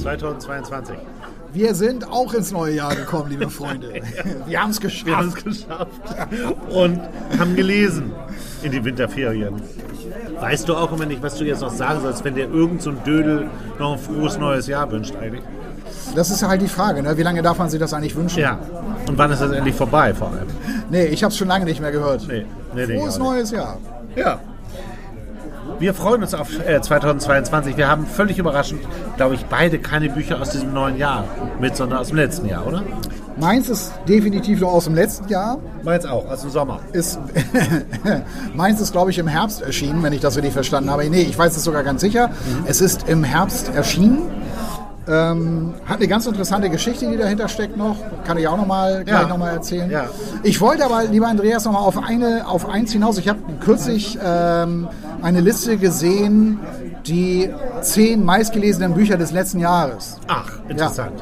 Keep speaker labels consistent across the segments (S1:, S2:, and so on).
S1: 2022.
S2: Wir sind auch ins neue Jahr gekommen, liebe Freunde. Wir haben es geschafft.
S1: Wir haben es geschafft. Und haben gelesen in die Winterferien. Weißt du auch immer nicht, was du jetzt noch sagen sollst, wenn dir irgend so ein Dödel noch ein frohes neues Jahr wünscht eigentlich?
S2: Das ist halt die Frage, ne? wie lange darf man sich das eigentlich wünschen?
S1: Ja. Und wann ist das endlich vorbei vor allem?
S2: Nee, ich habe es schon lange nicht mehr gehört.
S1: Nee, nee,
S2: Frohes neues Jahr.
S1: Ja. Wir freuen uns auf äh, 2022. Wir haben völlig überraschend, glaube ich, beide keine Bücher aus diesem neuen Jahr mit, sondern aus dem letzten Jahr, oder?
S2: Meins ist definitiv noch aus dem letzten Jahr.
S1: Meins auch, aus dem Sommer.
S2: Ist Meins ist, glaube ich, im Herbst erschienen, wenn ich das richtig verstanden habe. Nee, ich weiß es sogar ganz sicher. Es ist im Herbst erschienen. Ähm, hat eine ganz interessante Geschichte, die dahinter steckt noch. Kann ich auch noch mal, gleich
S1: Ja.
S2: noch mal erzählen.
S1: Ja.
S2: Ich wollte aber, lieber Andreas, noch mal auf, eine, auf eins hinaus. Ich habe kürzlich ähm, eine Liste gesehen, die zehn meistgelesenen Bücher des letzten Jahres.
S1: Ach, interessant.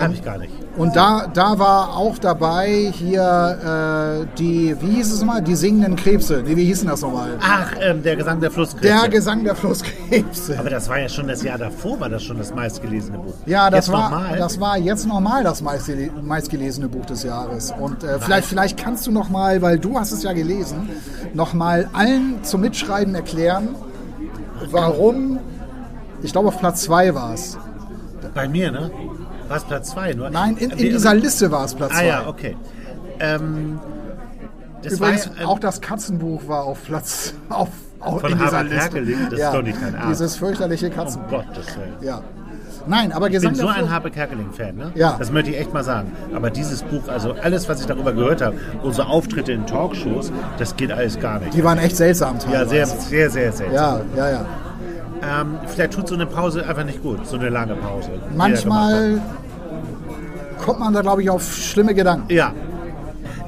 S1: Habe ich gar nicht.
S2: Und da, da war auch dabei hier äh, die, wie hieß es mal, die singenden Krebse. Nee, wie hießen das nochmal?
S1: Ach, ähm, der Gesang der Flusskrebse.
S2: Der Gesang der Flusskrebse.
S1: Aber das war ja schon das Jahr davor, war das schon das meistgelesene Buch.
S2: Ja, das
S1: Jetzt
S2: war,
S1: nochmal?
S2: das war jetzt nochmal das meistgele- meistgelesene Buch des Jahres. Und äh, vielleicht, vielleicht kannst du nochmal, weil du hast es ja gelesen, nochmal allen zum Mitschreiben erklären, warum, ich glaube auf Platz 2 war es.
S1: Bei mir, ne? War es Platz 2 nur?
S2: Nein, in, in dieser Liste war es Platz 2.
S1: Ah ja, okay. Ähm, das
S2: Übrigens,
S1: war ja, ähm,
S2: auch das Katzenbuch war auf Platz, auf, auf in dieser
S1: Herbert
S2: Liste.
S1: Das ist doch nicht dein Ernst.
S2: Dieses fürchterliche
S1: um
S2: Katzenbuch.
S1: Gottes Willen.
S2: Ja. Nein, aber
S1: Ich
S2: Gesang
S1: bin so ein Harpe Kerkeling-Fan, ne?
S2: Ja.
S1: Das möchte ich echt mal sagen. Aber dieses Buch, also alles, was ich darüber gehört habe, unsere Auftritte in Talkshows, das geht alles gar nicht.
S2: Die waren echt seltsam
S1: Ja, sehr, sehr, sehr, sehr.
S2: Ja, ja, ja.
S1: Ähm, vielleicht tut so eine Pause einfach nicht gut, so eine lange Pause.
S2: Manchmal kommt man da, glaube ich, auf schlimme Gedanken.
S1: Ja.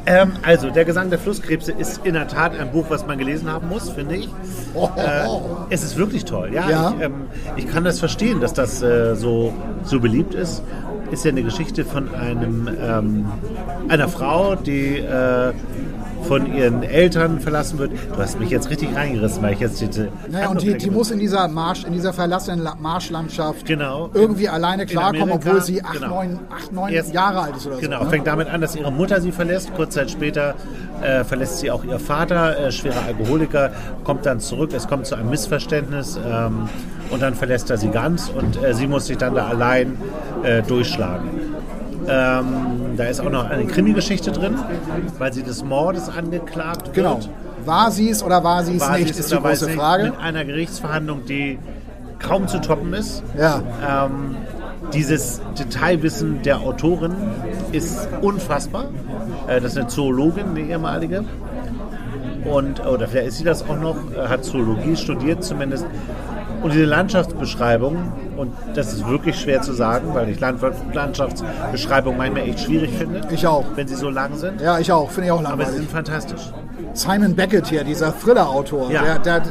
S1: Ähm, also, der Gesang der Flusskrebse ist in der Tat ein Buch, was man gelesen haben muss, finde ich.
S2: Oh,
S1: Äh, es ist wirklich toll, ja.
S2: Ja.
S1: Ich, ähm, ich kann das verstehen, dass das äh, so, so beliebt ist. Ist ja eine Geschichte von einem, ähm, einer Frau, die äh, von ihren Eltern verlassen wird. Du hast mich jetzt richtig reingerissen, weil ich jetzt diese.
S2: Naja, und die, die muss in dieser Marsch, in dieser verlassenen La- Marschlandschaft
S1: Genau.
S2: irgendwie alleine
S1: In
S2: klarkommen,
S1: Amerika,
S2: obwohl sie acht,
S1: genau.
S2: neun, acht, neun
S1: Erst-
S2: Jahre alt ist oder
S1: Genau,
S2: so. Ne?
S1: fängt damit an, dass ihre Mutter sie verlässt. Kurz Zeit später äh, verlässt sie auch ihr Vater, äh, schwerer Alkoholiker, kommt dann zurück. Es kommt zu einem Missverständnis ähm, und dann verlässt er sie ganz und äh, sie muss sich dann da allein äh, durchschlagen. Ähm, da ist auch noch eine Krimi-Geschichte drin, weil sie des Mordes angeklagt wird.
S2: Genau. War sie es oder war sie es nicht, ist die große
S1: nicht,
S2: Frage.
S1: Mit einer Gerichtsverhandlung, die kaum zu toppen ist.
S2: Ja.
S1: Ähm, dieses Detailwissen der Autorin ist unfassbar. Äh, das ist eine Zoologin, eine ehemalige. Und, oder vielleicht ist sie das auch noch, äh, hat Zoologie studiert zumindest. Und diese Landschaftsbeschreibung, und das ist wirklich schwer zu sagen, weil ich Land Landschaftsbeschreibungen manchmal echt schwierig finde.
S2: Ich auch.
S1: Wenn sie so lang sind.
S2: Ja, ich auch. Finde ich auch
S1: Aber sie
S2: langweilig.
S1: sind fantastisch.
S2: Simon Beckett hier, dieser Thriller-Autor,
S1: Ja.
S2: der, der, der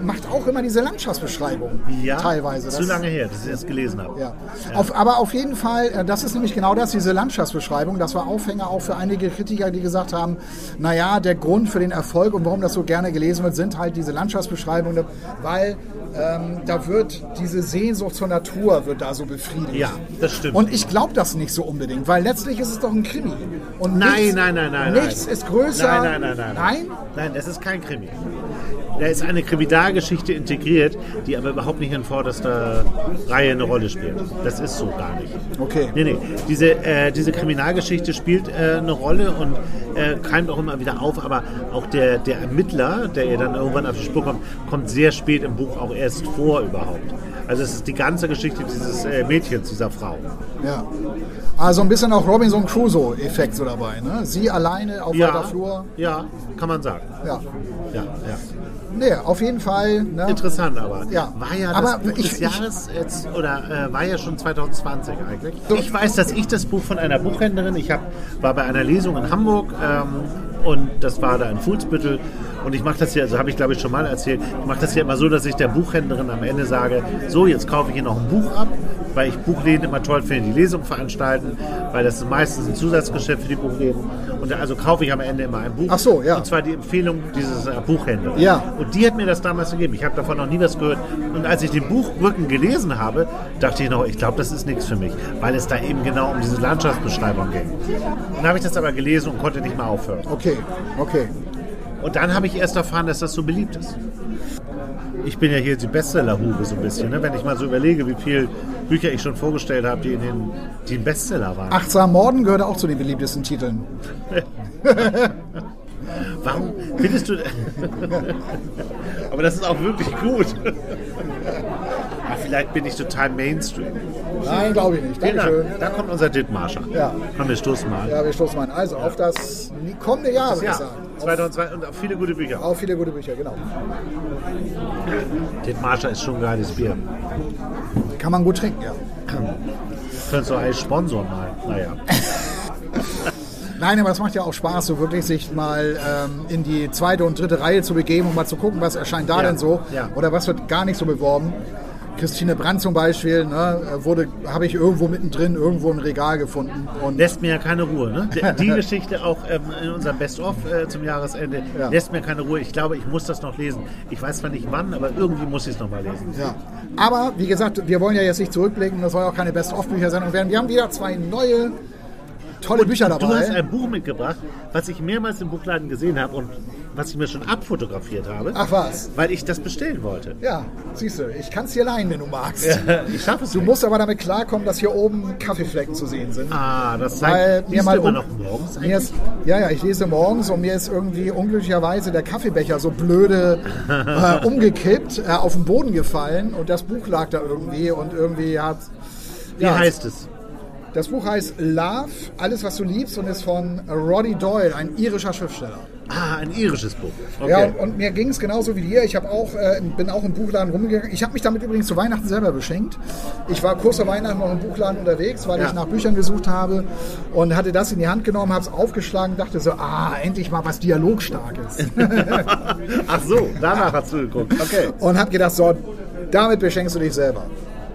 S2: macht auch immer diese Landschaftsbeschreibung.
S1: Ja,
S2: Teilweise.
S1: Zu
S2: Das-
S1: lange her, dass ich es gelesen habe.
S2: Ja. Auf, aber auf jeden Fall, äh, das ist nämlich genau das, diese Landschaftsbeschreibung. Das war Aufhänger auch für einige Kritiker, die gesagt haben, naja, der Grund für den Erfolg und warum das so gerne gelesen wird, sind halt diese Landschaftsbeschreibungen, weil ähm, da wird diese Sehnsucht zur Natur wird da so befriedigt.
S1: Ja, das stimmt.
S2: Und ich glaube das nicht so unbedingt, weil letztlich ist es doch ein Krimi. Und
S1: Nein,
S2: nichts,
S1: nein, nein, nein.
S2: Nichts
S1: nein.
S2: ist größer.
S1: Nein, nein, nein, nein.
S2: Nein?
S1: Nein, das ist kein Krimi. Da ist eine Kriminalgeschichte integriert, die aber überhaupt nicht in vorderster Reihe eine Rolle spielt. Das ist so gar nicht.
S2: Okay.
S1: Nee, nee. Diese, äh, diese Kriminalgeschichte spielt äh, eine Rolle und äh, keimt auch immer wieder auf, aber auch der, der Ermittler, der ihr dann irgendwann auf die Spur kommt, kommt sehr spät im Buch auch erst vor überhaupt. Also es ist die ganze Geschichte dieses äh, Mädchens, dieser Frau.
S2: Ja. Also ein bisschen auch Robinson Crusoe-Effekt so dabei. Ne? Sie alleine auf weiter Flur.
S1: ja, kann man sagen.
S2: Ja.
S1: Ja, ja.
S2: Nee, auf jeden Fall. Ne?
S1: Interessant aber.
S2: Ja.
S1: War ja
S2: Aber
S1: das Buch
S2: ich-
S1: des Jahres jetzt, oder äh, war ja schon 2020 eigentlich. Ich weiß, dass ich das Buch von einer Buchhändlerin, ich hab, war bei einer Lesung in Hamburg ähm, und das war da in Fuhlsbüttel und ich mache das hier, also habe ich glaube ich schon mal erzählt, ich mache das ja immer so, dass ich der Buchhändlerin am Ende sage, so jetzt kaufe ich hier noch ein Buch ab, weil ich Buchläden immer toll finde, die Lesung veranstalten, weil das ist meistens ein Zusatzgeschäft für die Buchläden und also kaufe ich am Ende immer ein Buch.
S2: Ach so, ja.
S1: Und zwar die Empfehlung dieses äh, Buchhändlers.
S2: Ja.
S1: Und die hat mir das damals gegeben. Ich habe davon noch nie was gehört. Und als ich den Buchrücken gelesen habe, dachte ich noch, ich glaube, das ist nichts für mich, weil es da eben genau um diese Landschaftsbeschreibung ging. Dann habe ich das aber gelesen und konnte nicht mehr aufhören.
S2: Okay, okay.
S1: Und dann habe ich erst erfahren, dass das so beliebt ist. Ich bin ja hier die Bestseller-Hure so ein bisschen. Ne? Wenn ich mal so überlege, wie viele Bücher ich schon vorgestellt habe, die, in den, die ein Bestseller waren.
S2: Achtsam Morden gehört auch zu den beliebtesten Titeln.
S1: Warum findest du... aber das ist auch wirklich gut. Vielleicht bin ich total Mainstream.
S2: Nein, glaube ich nicht. Dankeschön.
S1: Dank. Da kommt unser Dittmarscher.
S2: Ja.
S1: Komm, wir stoßen mal.
S2: Ja, wir stoßen mal. Also auf das kommende Jahr, würde ich sagen.
S1: 2002 und auch viele gute Bücher.
S2: Auch viele gute Bücher, genau.
S1: Dittmarscher ist schon ein geiles Bier.
S2: Kann man gut trinken, ja.
S1: Könntest du eigentlich sponsoren mal. Naja.
S2: Nein, aber es macht ja auch Spaß, so wirklich sich mal ähm, in die zweite und dritte Reihe zu begeben und mal zu gucken, was erscheint da
S1: Ja,
S2: denn so
S1: ja.
S2: oder was wird gar nicht so beworben. Christine Brandt zum Beispiel, ne, wurde, habe ich irgendwo mittendrin irgendwo im Regal gefunden. Und
S1: Lässt mir ja keine Ruhe. Ne? Die, die Geschichte auch ähm, in unserem Best-of äh, zum Jahresende
S2: Ja.
S1: lässt mir keine Ruhe. Ich glaube, ich muss das noch lesen. Ich weiß zwar nicht wann, aber irgendwie muss ich es noch mal lesen.
S2: ja. Aber wie gesagt, wir wollen ja jetzt nicht zurückblicken, das soll ja auch keine Best-of-Bücher-Sendung werden. Wir haben wieder zwei neue tolle Bücher dabei.
S1: Du hast ein Buch mitgebracht, was ich mehrmals im Buchladen gesehen habe und was ich mir schon abfotografiert habe,
S2: Ach was.
S1: weil ich das bestellen wollte.
S2: Ja, siehst du, ich kann es dir leihen, wenn du magst.
S1: Ich schaffe es
S2: Du
S1: nicht.
S2: musst aber damit klarkommen, dass hier oben Kaffeeflecken zu sehen sind.
S1: Ah, das zeigt,
S2: mir mal
S1: immer
S2: um-
S1: noch morgens
S2: Mir ist, ja, ja, ich lese morgens und mir ist irgendwie unglücklicherweise der Kaffeebecher so blöde äh, umgekippt, äh, auf den Boden gefallen und das Buch lag da irgendwie und irgendwie hat.
S1: Wie heißt es?
S2: Das Buch heißt Love, alles was du liebst und ist von Roddy Doyle, ein irischer Schriftsteller.
S1: Ah, ein irisches Buch.
S2: Ja,
S1: Okay.
S2: und, und mir ging es genauso wie dir. Ich habe auch, äh, bin auch im Buchladen rumgegangen. Ich habe mich damit übrigens zu Weihnachten selber beschenkt. Ich war kurz vor Weihnachten noch im Buchladen unterwegs, weil
S1: Ja.
S2: ich nach Büchern gesucht habe und hatte das in die Hand genommen, habe es aufgeschlagen, dachte so, ah, endlich mal was Dialogstarkes.
S1: Ach so, danach hast du geguckt. Okay.
S2: und habe gedacht, so, damit beschenkst du dich selber.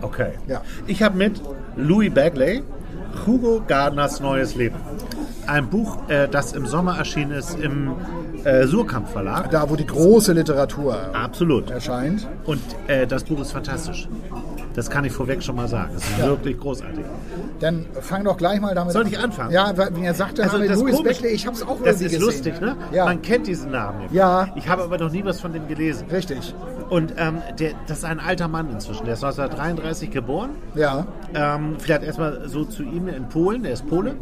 S1: Okay.
S2: Ja.
S1: Ich habe mit Louis Bagley Hugo Gardners Neues Leben. Ein Buch, äh, das im Sommer erschienen ist im äh, Surkamp Verlag.
S2: Da, wo die große Literatur
S1: Absolut.
S2: erscheint.
S1: Und äh, das Buch ist fantastisch. Das kann ich vorweg schon mal sagen. Es ist
S2: Ja.
S1: wirklich großartig.
S2: Dann fang doch gleich mal damit
S1: Soll ich anfangen?
S2: Ja, weil mir sagte
S1: Also das
S2: Louis
S1: Komische-
S2: Beckley, ich habe es auch
S1: Das ist
S2: gesehen.
S1: lustig, ne?
S2: Ja,
S1: Man kennt diesen Namen.
S2: Ja.
S1: Ich habe aber noch nie was von dem gelesen.
S2: richtig.
S1: Und ähm, der, das ist ein alter Mann inzwischen. Der ist 1933 geboren.
S2: Ja,
S1: Ähm, vielleicht erstmal so zu ihm in Polen. Der ist Pole.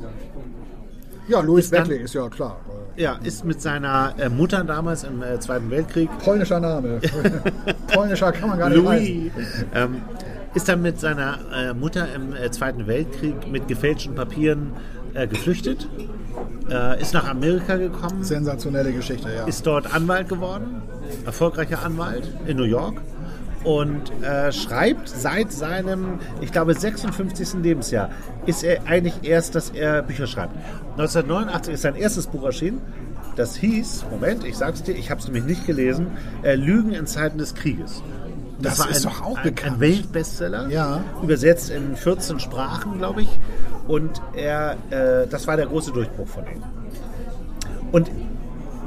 S2: Ja Louis
S1: Ist dann-
S2: Beckley ist ja klar.
S1: Ja, ist mit seiner äh, Mutter damals im äh, Zweiten Weltkrieg
S2: Polnischer Name. Polnischer kann man gar nicht.
S1: Louis ähm, ist dann mit seiner äh, Mutter im Zweiten Weltkrieg mit gefälschten Papieren äh, geflüchtet, äh, ist nach Amerika gekommen,
S2: Sensationelle Geschichte, ja.
S1: ist dort Anwalt geworden, erfolgreicher Anwalt in New York und äh, schreibt seit seinem, ich glaube, 56. Lebensjahr, ist er eigentlich erst, dass er Bücher schreibt. 1989 ist sein erstes Buch erschienen. Das hieß, Moment, ich sag's dir, ich habe es nämlich nicht gelesen, äh, Lügen in Zeiten des Krieges.
S2: Das ist doch auch
S1: ein,
S2: bekannt.
S1: Ein Weltbestseller,
S2: Ja.
S1: übersetzt in 14 Sprachen, glaube ich. Und er, äh, das war der große Durchbruch von ihm. Und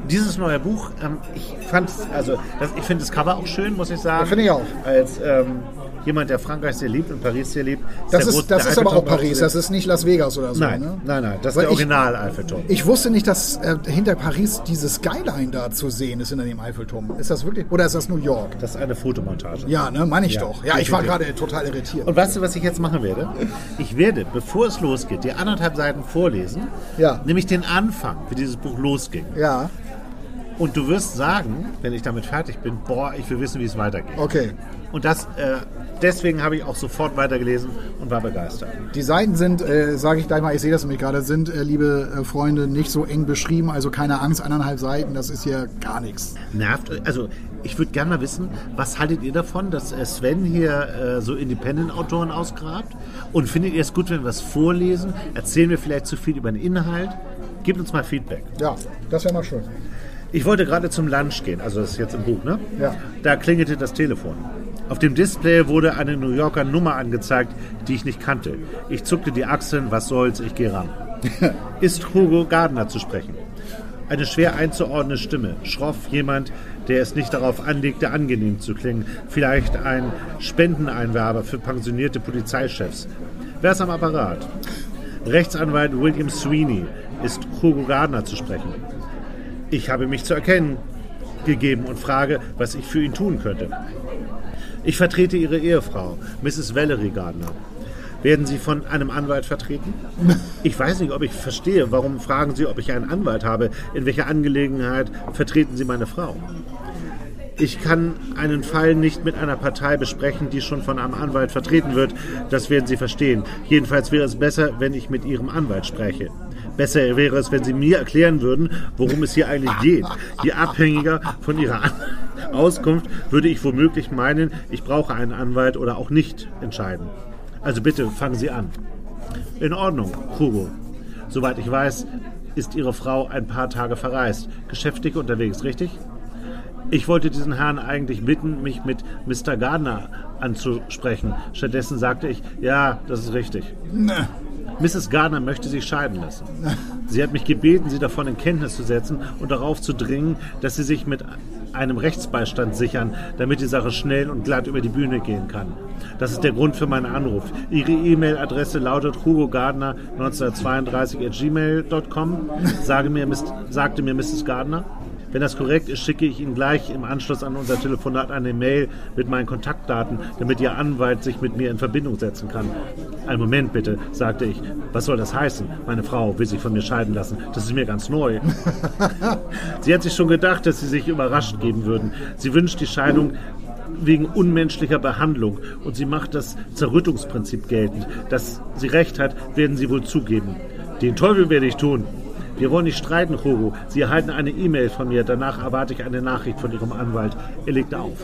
S1: dieses neue Buch, ähm, ich fand, also das, ich finde das Cover auch schön, muss ich sagen.
S2: Finde ich auch.
S1: Als ähm, jemand, der Frankreich sehr liebt und Paris sehr liebt.
S2: Das
S1: der
S2: ist, das ist aber auch Paris, das ist nicht Las Vegas oder so.
S1: Nein,
S2: ne?
S1: nein, nein, das ist
S2: Weil
S1: der
S2: ich-
S1: Original Eiffelturm.
S2: Ich wusste nicht, dass äh, hinter Paris dieses Skyline da zu sehen ist hinter dem Eiffelturm. Ist das wirklich? Oder ist das New York?
S1: Das ist eine Fotomontage.
S2: Ja, ne, meine ich
S1: Ja,
S2: doch. Ja, ich war gerade total irritiert.
S1: Und weißt du, was ich jetzt machen werde? Ich werde, bevor es losgeht, dir anderthalb Seiten vorlesen,
S2: Ja.
S1: nämlich den Anfang, wie dieses Buch losging.
S2: Ja,
S1: Und du wirst sagen, wenn ich damit fertig bin, boah, ich will wissen, wie es weitergeht.
S2: okay.
S1: Und das, äh, deswegen habe ich auch sofort weitergelesen und war begeistert.
S2: Die Seiten sind, äh, sage ich gleich mal, ich sehe das nämlich gerade, sind, äh, liebe äh, Freunde, nicht so eng beschrieben. Also keine Angst, eineinhalb Seiten, das ist hier gar nichts.
S1: Nervt, also ich würde gerne mal wissen, was haltet ihr davon, dass äh, Sven hier äh, so Independent-Autoren ausgrabt? Und findet ihr es gut, wenn wir es vorlesen? Erzählen wir vielleicht zu viel über den Inhalt? Gebt uns mal Feedback.
S2: Ja, das wäre mal schön.
S1: Ich wollte gerade zum Lunch gehen, also das ist jetzt im Buch, ne?
S2: Ja.
S1: Da klingelte das Telefon. Auf dem Display wurde eine New Yorker Nummer angezeigt, die ich nicht kannte. Ich zuckte die Achseln, was soll's, ich gehe ran. Ist Hugo Gardner zu sprechen? Eine schwer einzuordnende Stimme, schroff jemand, der es nicht darauf anlegte, angenehm zu klingen. Vielleicht ein Spendeneinwerber für pensionierte Polizeichefs. Wer ist am Apparat? Rechtsanwalt William Sweeney. Ist Hugo Gardner zu sprechen? Ich habe mich zu erkennen gegeben und frage, was ich für ihn tun könnte. Ich vertrete Ihre Ehefrau, Mrs. Valerie Gardner. Werden Sie von einem Anwalt vertreten? Ich weiß nicht, ob ich verstehe. Warum fragen Sie, ob ich einen Anwalt habe? In welcher Angelegenheit vertreten Sie meine Frau? Ich kann einen Fall nicht mit einer Partei besprechen, die schon von einem Anwalt vertreten wird. Das werden Sie verstehen. Jedenfalls wäre es besser, wenn ich mit Ihrem Anwalt spreche. Besser wäre es, wenn Sie mir erklären würden, worum es hier eigentlich geht. Je abhängiger von Ihrer Auskunft würde ich womöglich meinen, ich brauche einen Anwalt oder auch nicht entscheiden. Also bitte fangen Sie an. In Ordnung, Hugo. Soweit ich weiß, ist Ihre Frau ein paar Tage verreist. Geschäftig unterwegs, richtig? Ich wollte diesen Herrn eigentlich bitten, mich mit Mr. Gardner anzusprechen. Stattdessen sagte ich, ja, das ist richtig. Mrs. Gardner möchte sich scheiden lassen. Sie hat mich gebeten, sie davon in Kenntnis zu setzen und darauf zu dringen, dass sie sich mit einem Rechtsbeistand sichern, damit die Sache schnell und glatt über die Bühne gehen kann. Das ist der Grund für meinen Anruf. Ihre E-Mail-Adresse lautet hugogardner 1932 at gmail.com, sage mir, sagte mir Mrs. Gardner. Wenn das korrekt ist, schicke ich Ihnen gleich im Anschluss an unser Telefonat eine Mail mit meinen Kontaktdaten, damit Ihr Anwalt sich mit mir in Verbindung setzen kann. Einen Moment bitte, sagte ich. Was soll das heißen? Meine Frau will sich von mir scheiden lassen. Das ist mir ganz neu. Sie hat sich schon gedacht, dass Sie sich überrascht geben würden. Sie wünscht die Scheidung wegen unmenschlicher Behandlung und sie macht das Zerrüttungsprinzip geltend. Dass sie recht hat, werden Sie wohl zugeben. Den Teufel werde ich tun. Wir wollen nicht streiten, Hugo. Sie erhalten eine E-Mail von mir. Danach erwarte ich eine Nachricht von Ihrem Anwalt. Er legte auf.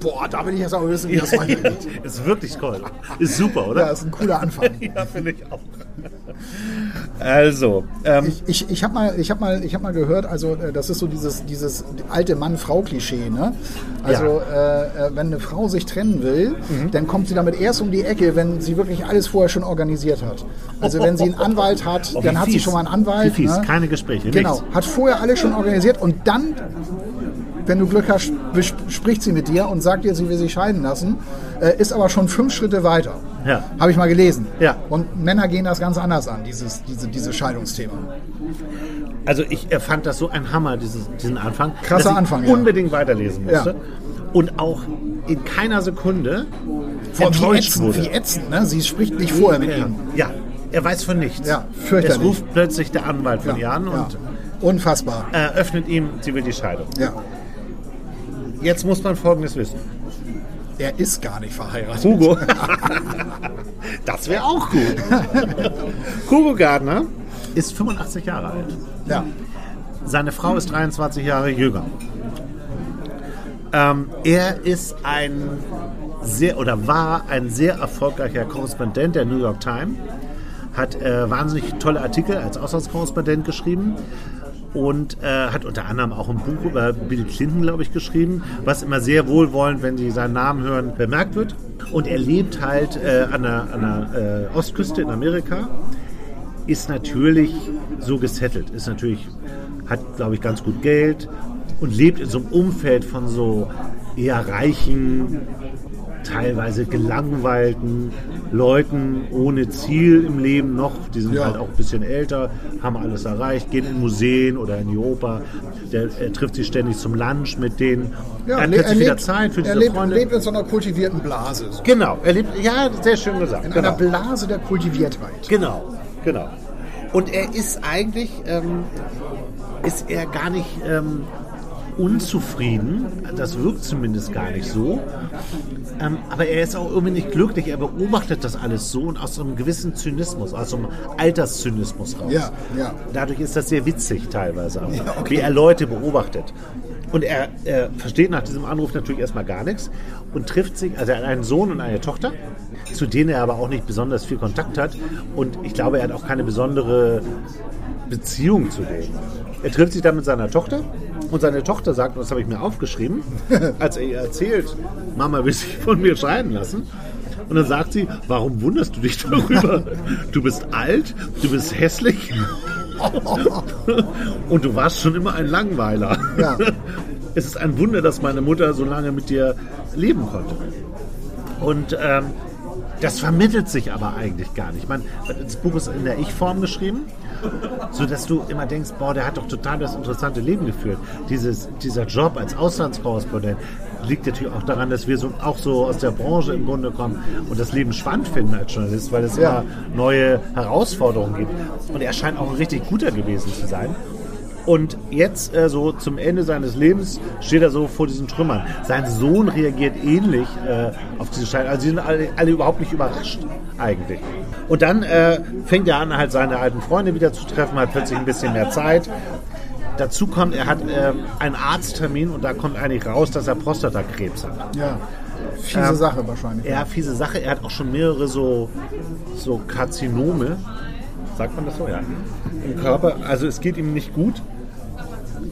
S2: Boah, da bin ich jetzt auch wissen, wie das weitergeht.
S1: ist wirklich toll. Ist super, oder?
S2: Ja, ist ein cooler Anfang.
S1: Ja, finde ich auch. Also, ähm,
S2: Ich, ich, ich habe mal, ich hab mal, ich hab mal gehört, also äh, das ist so dieses, dieses alte Mann-Frau-Klischee. Ne? Also äh, äh, wenn eine Frau sich trennen will,
S1: Mhm.
S2: dann kommt sie damit erst um die Ecke, wenn sie wirklich alles vorher schon organisiert hat. Also wenn sie einen Anwalt hat,
S1: Oh,
S2: dann hat sie schon mal einen Anwalt.
S1: Wie fies,
S2: ne?
S1: keine Gespräche,
S2: Genau,
S1: nichts.
S2: hat vorher alles schon organisiert und dann, wenn du Glück hast, spricht sie mit dir und sagt dir, sie will sich scheiden lassen, äh, ist aber schon fünf Schritte weiter.
S1: Ja.
S2: Habe ich mal gelesen.
S1: Ja.
S2: Und Männer gehen das ganz anders an, dieses, diese, dieses Scheidungsthema.
S1: Also ich äh, fand das so ein Hammer, dieses, diesen Anfang.
S2: Krasser
S1: dass ich
S2: Anfang, ja.
S1: unbedingt weiterlesen musste.
S2: Ja.
S1: Und auch in keiner Sekunde
S2: Vor
S1: enttäuscht wurde.
S2: wie ätzend, ne? Sie spricht nicht vorher mit ihm.
S1: Ja, er weiß von nichts.
S2: Ja, fürchterlich.
S1: Es ruft plötzlich der Anwalt von ihr an
S2: ja.
S1: und
S2: Unfassbar.
S1: eröffnet ihm, sie will die Scheidung.
S2: Ja.
S1: Jetzt muss man Folgendes wissen.
S2: Er ist gar nicht verheiratet.
S1: Hugo. das wäre auch gut. Hugo Gardner ist 85 Jahre alt.
S2: Ja.
S1: Seine Frau ist 23 Jahre jünger. Ähm, er ist ein sehr oder war ein sehr erfolgreicher Korrespondent der New York Times, hat äh, wahnsinnig tolle Artikel als Auslandskorrespondent geschrieben und äh, hat unter anderem auch ein Buch über Bill Clinton, glaube ich, geschrieben, was immer sehr wohlwollend, wenn Sie seinen Namen hören, bemerkt wird. Und er lebt halt äh, an der, an der äh, Ostküste in Amerika ist natürlich so gesettelt, ist natürlich, hat, glaube ich, ganz gut Geld und lebt in so einem Umfeld von so eher reichen teilweise gelangweilten Leuten ohne Ziel im Leben noch. Die sind
S2: Ja.
S1: halt auch ein bisschen älter, haben alles erreicht, gehen in Museen oder in die Oper. Der, er trifft sich ständig zum Lunch mit denen. er hat wieder
S2: lebt-
S1: Zeit für
S2: er
S1: diese
S2: lebt,
S1: Freunde.
S2: lebt in so einer kultivierten Blase. So.
S1: Genau, er lebt, ja, sehr schön gesagt.
S2: In
S1: genau.
S2: einer Blase der Kultiviertheit.
S1: Genau, genau. Und er ist eigentlich, ähm, ist er gar nicht ähm, unzufrieden, das wirkt zumindest gar nicht so, ähm, aber er ist auch irgendwie nicht glücklich, er beobachtet das alles so und aus einem gewissen Zynismus, aus einem Alterszynismus raus.
S2: Ja, ja.
S1: Dadurch ist das sehr witzig teilweise, auch, wie er Leute beobachtet. Und er, er versteht nach diesem Anruf natürlich erstmal gar nichts und trifft sich, also er hat einen Sohn und eine Tochter, zu denen er aber auch nicht besonders viel Kontakt hat. Und ich glaube, er hat auch keine besondere Beziehung zu denen. Er trifft sich dann mit seiner Tochter und seine Tochter sagt, und das habe ich mir aufgeschrieben, als er ihr erzählt, Mama will sich von mir scheiden lassen. Und dann sagt sie, warum wunderst du dich darüber? Du bist alt, du bist hässlich und du warst schon immer ein Langweiler.
S2: Ja.
S1: Es ist ein Wunder, dass meine Mutter so lange mit dir leben konnte. Und ähm, das vermittelt sich aber eigentlich gar nicht. Man, das Buch ist in der Ich-Form geschrieben, so dass du immer denkst, boah, der hat doch total das interessante Leben geführt. Dieses, dieser Job als Auslandskorrespondent liegt natürlich auch daran, dass wir so, auch so aus der Branche im Grunde kommen und das Leben spannend finden als Journalist, weil es
S2: Ja.
S1: immer neue Herausforderungen gibt. Und er scheint auch ein richtig guter gewesen zu sein. Und jetzt, äh, so zum Ende seines Lebens, steht er so vor diesen Trümmern. Sein Sohn reagiert ähnlich äh, auf diese Scheidung. Also, sie sind alle, alle überhaupt nicht überrascht, eigentlich. Und dann äh, fängt er an, halt seine alten Freunde wieder zu treffen, hat plötzlich ein bisschen mehr Zeit. Dazu kommt, er hat äh, einen Arzttermin und da kommt eigentlich raus, dass er Prostatakrebs hat.
S2: Ja. Fiese
S1: Ähm,
S2: Sache wahrscheinlich.
S1: Ja, fiese Sache. Er hat auch schon mehrere so, so Karzinome, sagt man das so, ja, im Körper. Also es geht ihm nicht gut.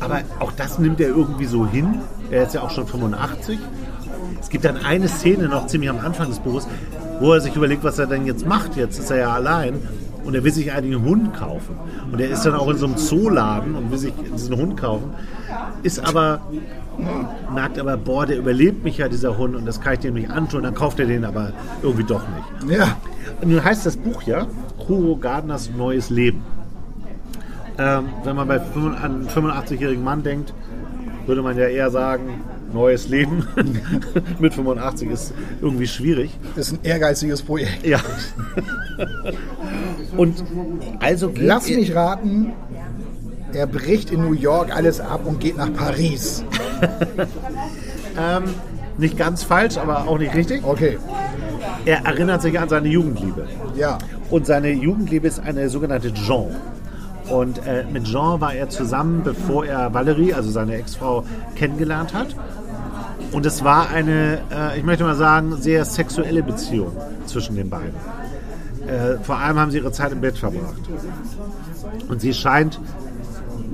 S1: Aber auch das nimmt er irgendwie so hin. Er ist ja auch schon 85. Es gibt dann eine Szene noch ziemlich am Anfang des Buches, wo er sich überlegt, was er denn jetzt macht. Jetzt ist er ja allein und er will sich einen Hund kaufen. Und er ist dann auch in so einem Zooladen und will sich diesen Hund kaufen. Ist aber, merkt aber, boah, der überlebt mich ja, dieser Hund, und das kann ich dem nicht antun. Dann kauft er den aber irgendwie doch nicht.
S2: Ja.
S1: Und nun heißt das Buch ja Hugo Gardners Neues Leben. Ähm, wenn man bei fünf- an einen 85-jährigen Mann denkt, würde man ja eher sagen, neues Leben mit 85 ist irgendwie schwierig.
S2: Ist ein ehrgeiziges Projekt.
S1: Ja. Und also
S2: Lass mich raten, er bricht in New York alles ab und geht nach Paris.
S1: ähm, nicht ganz falsch, aber auch nicht richtig.
S2: Okay,
S1: Er erinnert sich an seine Jugendliebe.
S2: ja.
S1: Und seine Jugendliebe ist eine sogenannte Jean. Und äh, mit Jean war er zusammen, bevor er Valerie, also seine Ex-Frau, kennengelernt hat. Und es war eine, äh, ich möchte mal sagen, sehr sexuelle Beziehung zwischen den beiden. Äh, vor allem haben sie ihre Zeit im Bett verbracht. Und sie scheint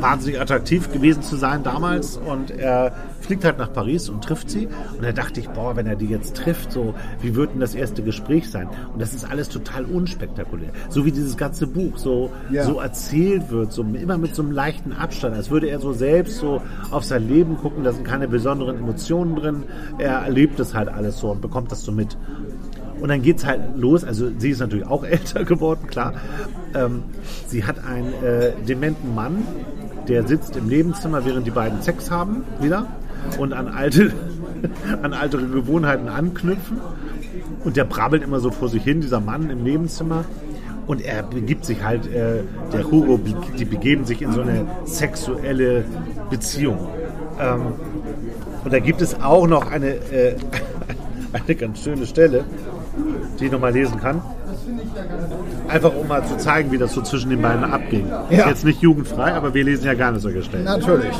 S1: wahnsinnig attraktiv gewesen zu sein damals und er fliegt halt nach Paris und trifft sie und da dachte ich, boah, wenn er die jetzt trifft, so, wie wird denn das erste Gespräch sein? Und das ist alles total unspektakulär. So wie dieses ganze Buch so,
S2: Ja.
S1: so erzählt wird, so immer mit so einem leichten Abstand, als würde er so selbst so auf sein Leben gucken, da sind keine besonderen Emotionen drin, er erlebt es halt alles so und bekommt das so mit. Und dann geht's halt los. Also sie ist natürlich auch älter geworden, klar. Ähm, sie hat einen äh, dementen Mann, der sitzt im Nebenzimmer, während die beiden Sex haben, wieder und an alte, an ältere Gewohnheiten anknüpfen. Und der brabbelt immer so vor sich hin, dieser Mann im Nebenzimmer. Und er begibt sich halt, äh, der Hugo, die begeben sich in so eine sexuelle Beziehung. Ähm, und da gibt es auch noch eine, äh, eine ganz schöne Stelle, die ich nochmal lesen kann. Einfach um mal zu zeigen, wie das so zwischen den beiden abging. Ist
S2: Ja.
S1: jetzt nicht jugendfrei, aber wir lesen ja gerne solche Stellen.
S2: Natürlich.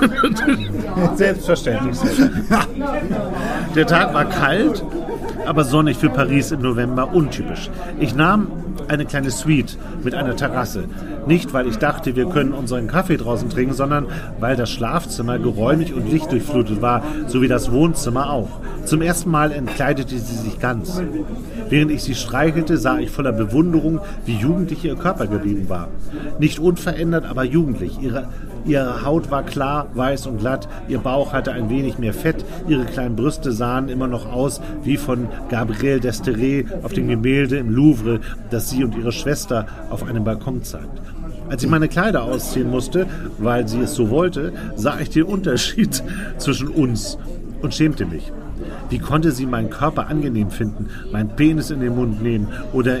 S1: Selbstverständlich. Der Tag war kalt, aber sonnig für Paris im November untypisch. Ich nahm eine kleine Suite mit einer Terrasse. Nicht, weil ich dachte, wir können unseren Kaffee draußen trinken, sondern weil das Schlafzimmer geräumig und lichtdurchflutet war, so wie das Wohnzimmer auch. Zum ersten Mal entkleidete sie sich ganz. Während ich sie streichelte, sah ich voller Bewunderung, wie jugendlich ihr Körper geblieben war. Nicht unverändert, aber jugendlich. Ihre Ihre Haut war klar, weiß und glatt, ihr Bauch hatte ein wenig mehr Fett, ihre kleinen Brüste sahen immer noch aus wie von Gabrielle Desterre auf dem Gemälde im Louvre, das sie und ihre Schwester auf einem Balkon zeigt. Als ich meine Kleider ausziehen musste, weil sie es so wollte, sah ich den Unterschied zwischen uns und schämte mich. Wie konnte sie meinen Körper angenehm finden, meinen Penis in den Mund nehmen oder,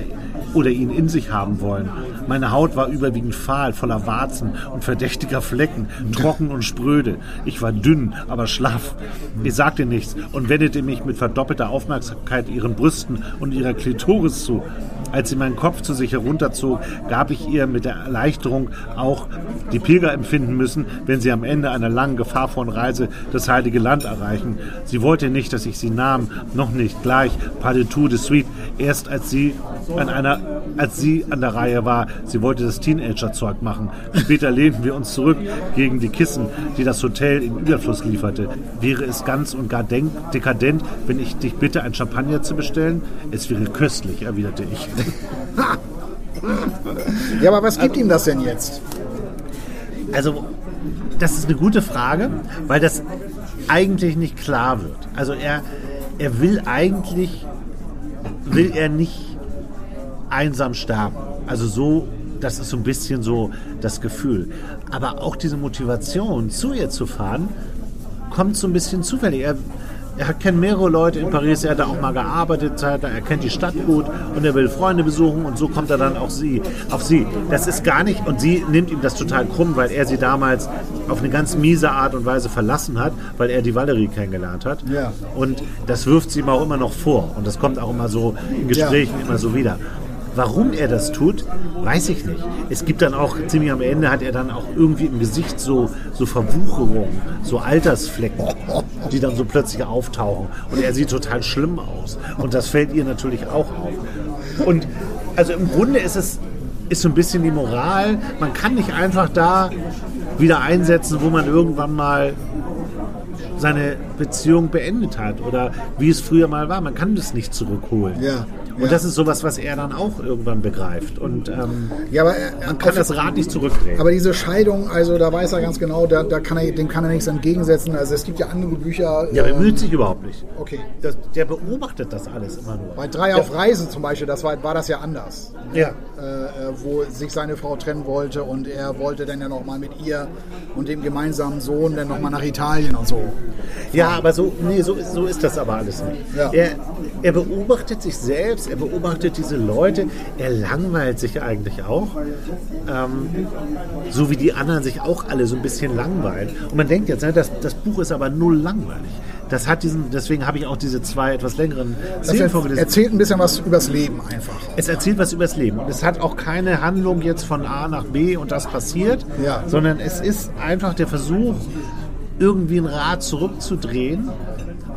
S1: oder ihn in sich haben wollen? Meine Haut war überwiegend fahl, voller Warzen und verdächtiger Flecken, trocken und spröde. Ich war dünn, aber schlaff. Ich sagte nichts und wendete mich mit verdoppelter Aufmerksamkeit ihren Brüsten und ihrer Klitoris zu. Als sie meinen Kopf zu sich herunterzog, gab ich ihr mit der Erleichterung auch die Pilger empfinden müssen, wenn sie am Ende einer langen, gefahrvollen Reise das Heilige Land erreichen. Sie wollte nicht, dass ich sie nahm, noch nicht gleich, pas de tout de suite, erst als sie an einer, als sie an der Reihe war. Sie wollte das Teenager-Zeug machen. Später lehnten wir uns zurück gegen die Kissen, die das Hotel im Überfluss lieferte. Wäre es ganz und gar dekadent, wenn ich dich bitte, ein Champagner zu bestellen? Es wäre köstlich, erwiderte ich.
S2: Ja, aber was gibt ihm das denn jetzt?
S1: Also, das ist eine gute Frage, weil das eigentlich nicht klar wird. Also er, er will eigentlich, will er nicht einsam sterben. Also so, das ist so ein bisschen so das Gefühl. Aber auch diese Motivation, zu ihr zu fahren, kommt so ein bisschen zufällig. Er, er kennt mehrere Leute in Paris, er hat da auch mal gearbeitet, er kennt die Stadt gut und er will Freunde besuchen und so kommt er dann auch sie, auf sie. Das ist gar nicht, und sie nimmt ihm das total krumm, weil er sie damals auf eine ganz miese Art und Weise verlassen hat, weil er die Valerie kennengelernt hat.
S2: Ja.
S1: Und das wirft sie ihm auch immer noch vor und das kommt auch immer so in Gesprächen ja. immer so wieder. Warum er das tut, weiß ich nicht. Es gibt dann auch, ziemlich am Ende hat er dann auch irgendwie im Gesicht so, so Verwucherungen, so Altersflecken, die dann so plötzlich auftauchen. Und er sieht total schlimm aus. Und das fällt ihr natürlich auch auf. Und also im Grunde ist es ist so ein bisschen die Moral. Man kann nicht einfach da wieder einsetzen, wo man irgendwann mal seine Beziehung beendet hat oder wie es früher mal war. Man kann das nicht zurückholen.
S2: Ja.
S1: Und ja. das ist sowas, was er dann auch irgendwann begreift. Und ähm,
S2: ja, aber er,
S1: man kann das Rad nicht zurückdrehen.
S2: Aber diese Scheidung, also da weiß er ganz genau, da, da kann er, dem kann er nichts entgegensetzen. Also es gibt ja andere Bücher.
S1: Ja, er bemüht sich überhaupt nicht.
S2: Okay.
S1: Das, der beobachtet das alles immer nur.
S2: Bei Drei auf Reisen zum Beispiel, das war, war das ja anders.
S1: Ja.
S2: Äh, äh, wo sich seine Frau trennen wollte und er wollte dann ja nochmal mit ihr und dem gemeinsamen Sohn dann nochmal nach Italien und so.
S1: Ja, aber so, nee, so, so ist das aber alles nicht.
S2: Ja.
S1: Er, er beobachtet sich selbst, er beobachtet diese Leute, er langweilt sich eigentlich auch. Ähm, so wie die anderen sich auch alle so ein bisschen langweilen. Und man denkt jetzt, ne, das, das Buch ist aber null langweilig. Das hat diesen, deswegen habe ich auch diese zwei etwas längeren
S2: Szenen vorgelesen. erzählt ein bisschen was übers Leben einfach.
S1: Es erzählt was übers Leben. Und es hat auch keine Handlung jetzt von A nach B und das passiert,
S2: ja.
S1: sondern es ist einfach der Versuch, irgendwie ein Rad zurückzudrehen,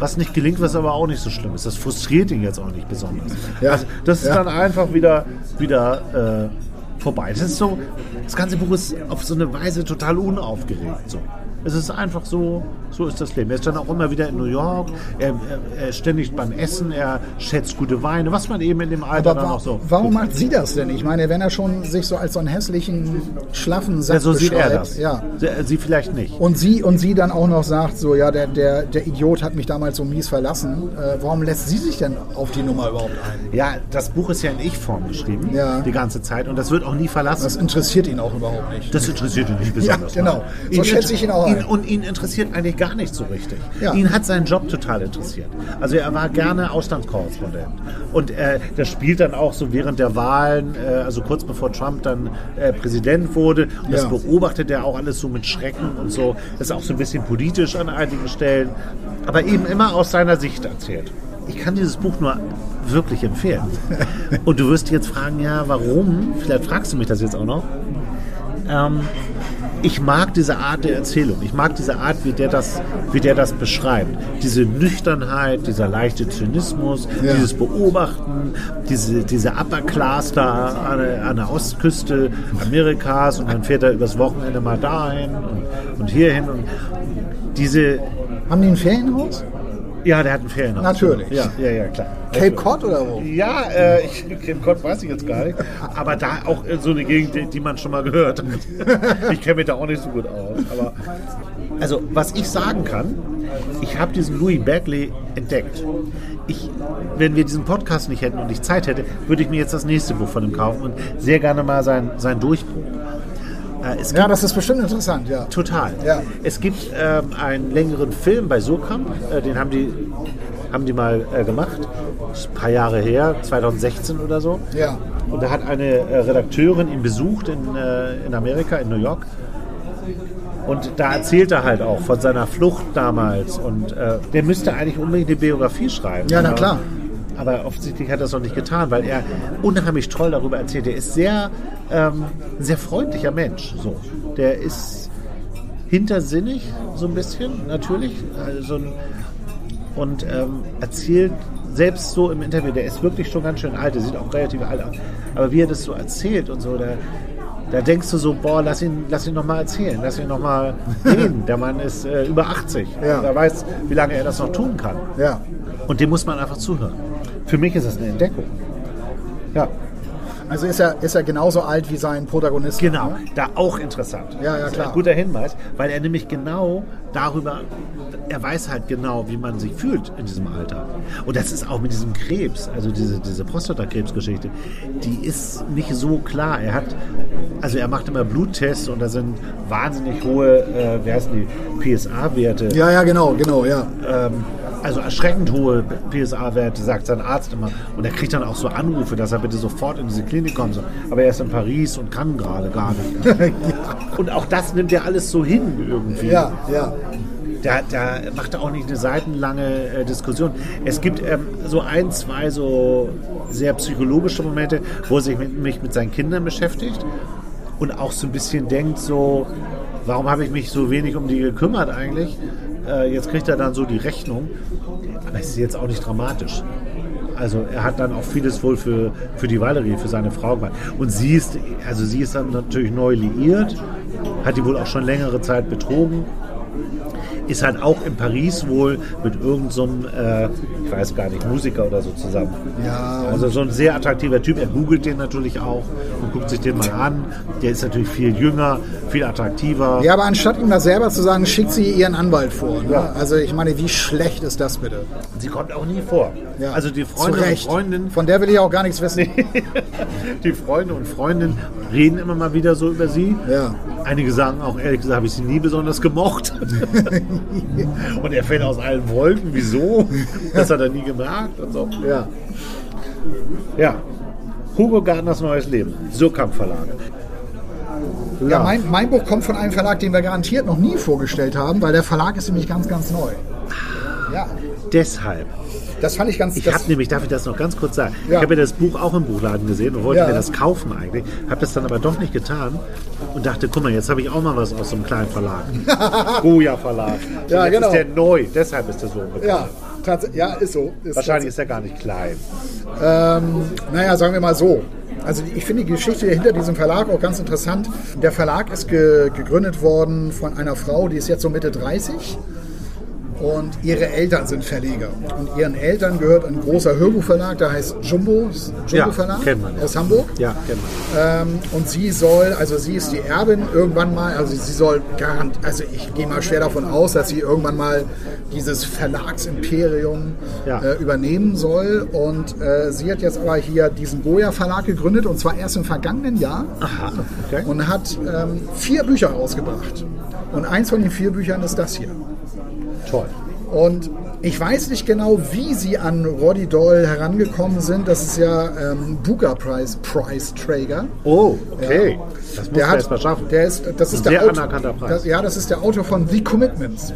S1: was nicht gelingt, was aber auch nicht so schlimm ist. Das frustriert ihn jetzt auch nicht besonders.
S2: Ja.
S1: Also das ist
S2: ja.
S1: dann einfach wieder, wieder äh, vorbei. Das ist so, das ganze Buch ist auf so eine Weise total unaufgeregt. So. Es ist einfach so, so ist das Leben. Er ist dann auch immer wieder in New York, er, er, er ist ständig beim Essen, er schätzt gute Weine, was man eben in dem Alter
S2: Aber
S1: dann auch so.
S2: Warum macht sie das denn? Ich meine, wenn er schon sich so als so einen hässlichen, schlaffen Sack
S1: ja, so sieht er das.
S2: Ja.
S1: Sie, sie, vielleicht nicht.
S2: Und sie, und sie dann auch noch sagt, so, ja, der, der, der Idiot hat mich damals so mies verlassen. Äh, warum lässt sie sich denn auf die Nummer überhaupt ein?
S1: Ja, das Buch ist ja in Ich-Form geschrieben,
S2: ja.
S1: die ganze Zeit, und das wird auch nie verlassen.
S2: Das interessiert ihn auch überhaupt nicht.
S1: Das interessiert ihn nicht besonders.
S2: Ja, genau. So ihn schätze ich ihn auch
S1: ihn, Und ihn interessiert eigentlich gar nicht so richtig.
S2: Ja.
S1: Ihn hat sein Job total interessiert. Also er war gerne Auslandskorrespondent. Und äh, das spielt dann auch so während der Wahlen, äh, also kurz bevor Trump dann äh, Präsident wurde. Und das
S2: Ja.
S1: beobachtet er auch alles so mit Schrecken und so. Das ist auch so ein bisschen politisch an einigen Stellen. Aber eben immer aus seiner Sicht erzählt. Ich kann dieses Buch nur wirklich empfehlen. Und du wirst jetzt fragen, ja, warum? Vielleicht fragst du mich das jetzt auch noch. Ähm, ich mag diese Art der Erzählung. Ich mag diese Art, wie der das, wie der das beschreibt. Diese Nüchternheit, dieser leichte Zynismus,
S2: Ja.
S1: dieses Beobachten, diese, diese Upper Class da an der, an der Ostküste Amerikas und dann fährt er übers Wochenende mal dahin und, und hierhin. Und diese,
S2: Haben die ein Ferienhaus?
S1: Ja, der hat ein Ferienhaus.
S2: Natürlich.
S1: Ja, ja, ja, klar.
S2: Cape Cod oder wo?
S1: Ja, äh, ich, Cape Cod weiß ich jetzt gar nicht. Aber da auch äh, so eine Gegend, die, die man schon mal gehört hat. Ich kenne mich da auch nicht so gut aus. Aber also, was ich sagen kann, ich habe diesen Louis Bagley entdeckt. Ich, wenn wir diesen Podcast nicht hätten und ich Zeit hätte, würde ich mir jetzt das nächste Buch von ihm kaufen und sehr gerne mal sein, sein Durchbruch. Äh, es
S2: Ja, das ist bestimmt interessant, ja.
S1: Total.
S2: Ja.
S1: Es gibt ähm, einen längeren Film bei Surkamp, äh, den haben die, haben die mal äh, gemacht, ist ein paar Jahre her, 2016 oder so.
S2: Ja.
S1: Und da hat eine äh, Redakteurin ihn besucht in, äh, in Amerika, in New York. Und da erzählt er halt auch von seiner Flucht damals. Und äh, der müsste eigentlich unbedingt eine Biografie schreiben.
S2: Ja, na klar.
S1: Aber offensichtlich hat er es noch nicht getan, weil er unheimlich toll darüber erzählt. Er ist sehr, ähm, ein sehr freundlicher Mensch. So. Der ist hintersinnig, so ein bisschen, natürlich. Also und ähm, erzählt selbst so im Interview, der ist wirklich schon ganz schön alt, der sieht auch relativ alt aus. Aber wie er das so erzählt und so, da, da denkst du so, boah, lass ihn, lass ihn noch mal erzählen, lass ihn noch mal reden. Der Mann ist äh, über 80.
S2: Ja.
S1: Er weiß, wie lange er das noch tun kann.
S2: Ja.
S1: Und dem muss man einfach zuhören. Für mich ist das eine Entdeckung. Ja,
S2: Also ist er, ist er genauso alt wie sein Protagonist.
S1: genau.
S2: ne?
S1: Da auch interessant.
S2: Ja, ja,
S1: Das ist
S2: klar.
S1: Ein guter Hinweis, weil er nämlich genau darüber, er weiß halt genau, wie man sich fühlt in diesem Alter. Und das ist auch mit diesem Krebs, also diese, diese Prostatakrebsgeschichte, die ist nicht so klar. Er hat, also er macht immer Bluttests und da sind wahnsinnig hohe, äh, wie heißen die, PSA-Werte.
S2: Ja, ja, genau, genau, ja.
S1: ähm, also erschreckend hohe PSA-Werte, sagt sein Arzt immer. Und er kriegt dann auch so Anrufe, dass er bitte sofort in diese Klinik kommt. So. Aber er ist in Paris und kann gerade gar nicht. Und auch das nimmt er alles so hin irgendwie.
S2: Ja, ja.
S1: Da, da macht er auch nicht eine seitenlange äh, Diskussion. Es gibt ähm, so ein, zwei so sehr psychologische Momente, wo er sich mit, mich mit seinen Kindern beschäftigt und auch so ein bisschen denkt, so, warum habe ich mich so wenig um die gekümmert eigentlich? Äh, jetzt kriegt er dann so die Rechnung. Aber es ist jetzt auch nicht dramatisch. Also er hat dann auch vieles wohl für, für die Valerie, für seine Frau gemacht. Und sie ist, also sie ist dann natürlich neu liiert, hat die wohl auch schon längere Zeit betrogen ist halt auch in Paris wohl mit irgendeinem, so äh, ich weiß gar nicht, Musiker oder so zusammen.
S2: Ja,
S1: Also so ein sehr attraktiver Typ. Er googelt den natürlich auch und guckt sich den mal an. Der ist natürlich viel jünger, viel attraktiver.
S2: Ja, aber anstatt ihm das selber zu sagen, schickt sie ihren Anwalt vor. Ne? Also ich meine, wie schlecht ist das bitte?
S1: Sie kommt auch nie vor.
S2: Ja.
S1: Also die Freunde und
S2: Recht.
S1: Freundinnen,
S2: Von der will ich auch gar nichts wissen.
S1: die Freunde und Freundinnen reden immer mal wieder so über sie.
S2: Ja.
S1: Einige sagen auch, ehrlich gesagt, habe ich sie nie besonders gemocht. und er fällt aus allen Wolken. Wieso? Das hat er nie gemerkt und so.
S2: Ja.
S1: Ja. Hugo Gardners neues Leben. Surkamp Verlage.
S2: Ja, mein, mein Buch kommt von einem Verlag, den wir garantiert noch nie vorgestellt haben, weil der Verlag ist nämlich ganz, ganz neu. Ja,
S1: Deshalb.
S2: Das fand ich ganz...
S1: Ich habe nämlich, darf ich das noch ganz kurz sagen?
S2: Ja.
S1: Ich habe ja das Buch auch im Buchladen gesehen und wollte
S2: Ja.
S1: mir das kaufen eigentlich. Habe das dann aber doch nicht getan und dachte, guck mal, jetzt habe ich auch mal was aus so einem kleinen Verlag. Goya Verlag. Und
S2: Ja,
S1: jetzt
S2: genau.
S1: ist der neu, deshalb ist der so bekannt.
S2: ja, ja, ist so. Ist
S1: Wahrscheinlich ist er gar nicht klein.
S2: Ähm, naja, sagen wir mal so. Also ich finde die Geschichte hinter diesem Verlag auch ganz interessant. Der Verlag ist ge gegründet worden von einer Frau, die ist jetzt so Mitte 30 und ihre Eltern sind Verleger. Und ihren Eltern gehört ein großer Hörbuchverlag, der heißt Jumbo, Jumbo
S1: Ja,
S2: Verlag
S1: kennt man,
S2: aus Hamburg.
S1: Ja, kennt man.
S2: Ähm, und sie soll, also sie ist die Erbin irgendwann mal, also sie soll garant, also ich gehe mal schwer davon aus, dass sie irgendwann mal dieses Verlagsimperium
S1: Ja.
S2: äh, übernehmen soll. Und äh, sie hat jetzt aber hier diesen Goya Verlag gegründet und zwar erst im vergangenen Jahr
S1: Aha, okay.
S2: und hat ähm, vier Bücher rausgebracht. Und eins von den vier Büchern ist das hier.
S1: Toll.
S2: Und ich weiß nicht genau, wie sie an Roddy Doyle herangekommen sind. Das ist ja ähm, Booker Prize Prize Träger.
S1: Oh, okay. Das muss
S2: Der hat,
S1: erst mal schaffen.
S2: Der ist, das ist
S1: Ein
S2: der
S1: sehr
S2: Autor,
S1: anerkannter Preis.
S2: Das, ja, das ist der Autor von The Commitments.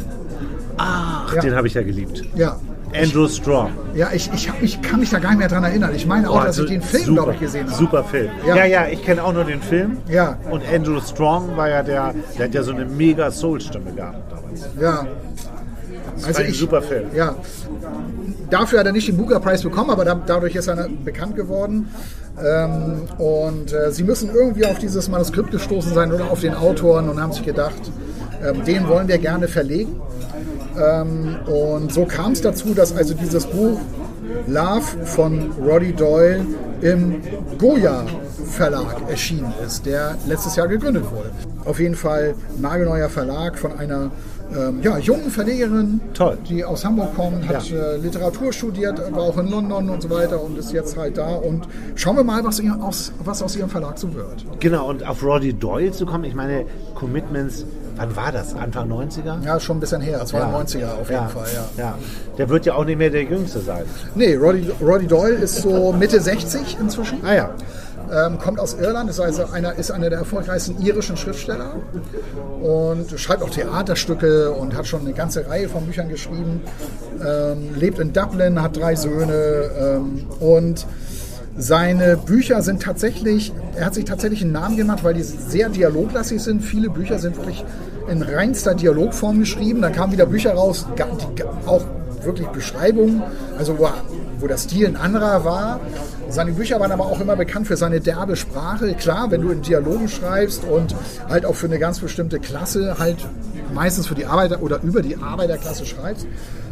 S1: Ach,
S2: Ja.
S1: den habe ich ja geliebt.
S2: Ja,
S1: Andrew Strong.
S2: ja ich, ich, hab, ich kann mich da gar nicht mehr dran erinnern. Ich meine auch,
S1: Oh,
S2: dass ich den Film, glaube ich, gesehen habe.
S1: Super Film.
S2: Ja.
S1: Ja, ja, ich kenne auch nur den Film.
S2: Ja.
S1: Und Andrew Strong war ja der, der hat ja so eine mega Soul-Stimme gehabt damals.
S2: Ja. Also
S1: ein super Film.
S2: Ja. Dafür hat er nicht den Booker Prize bekommen, aber da, dadurch ist er bekannt geworden. Ähm, und äh, sie müssen irgendwie auf dieses Manuskript gestoßen sein oder auf den Autoren und haben sich gedacht, ähm, den wollen wir gerne verlegen. Ähm, und so kam es dazu, dass also dieses Buch Love von Roddy Doyle im Goya Verlag erschienen ist, der letztes Jahr gegründet wurde. Auf jeden Fall nagelneuer Verlag von einer ähm, ja, jungen Verlegerin,
S1: Toll.
S2: die aus Hamburg kommt, hat
S1: Ja.
S2: äh, Literatur studiert, war auch in London und so weiter und ist jetzt halt da. Und schauen wir mal, was, ihr aus, was aus ihrem Verlag so wird.
S1: Genau, und auf Roddy Doyle zu kommen, ich meine, Commitments, wann war das? Anfang 90er?
S2: Ja, schon ein bisschen her, 92er auf jeden Fall, ja.
S1: ja. Der wird ja auch nicht mehr der Jüngste sein.
S2: Nee, Roddy, Roddy Doyle ist so Mitte 60 inzwischen.
S1: Ah ja.
S2: Ähm, kommt aus Irland, ist also einer, ist einer der erfolgreichsten irischen Schriftsteller und schreibt auch Theaterstücke und hat schon eine ganze Reihe von Büchern geschrieben. Ähm, lebt in Dublin, hat drei Söhne ähm, und seine Bücher sind tatsächlich, er hat sich tatsächlich einen Namen gemacht, weil die sehr dialoglastig sind. Viele Bücher sind wirklich in reinster Dialogform geschrieben. Dann kamen wieder Bücher raus, die auch wirklich Beschreibungen, also wo, wo der Stil ein anderer war. Seine Bücher waren aber auch immer bekannt für seine derbe Sprache. Klar, wenn du in Dialogen schreibst und halt auch für eine ganz bestimmte Klasse, halt meistens für die Arbeiter oder über die Arbeiterklasse schreibst.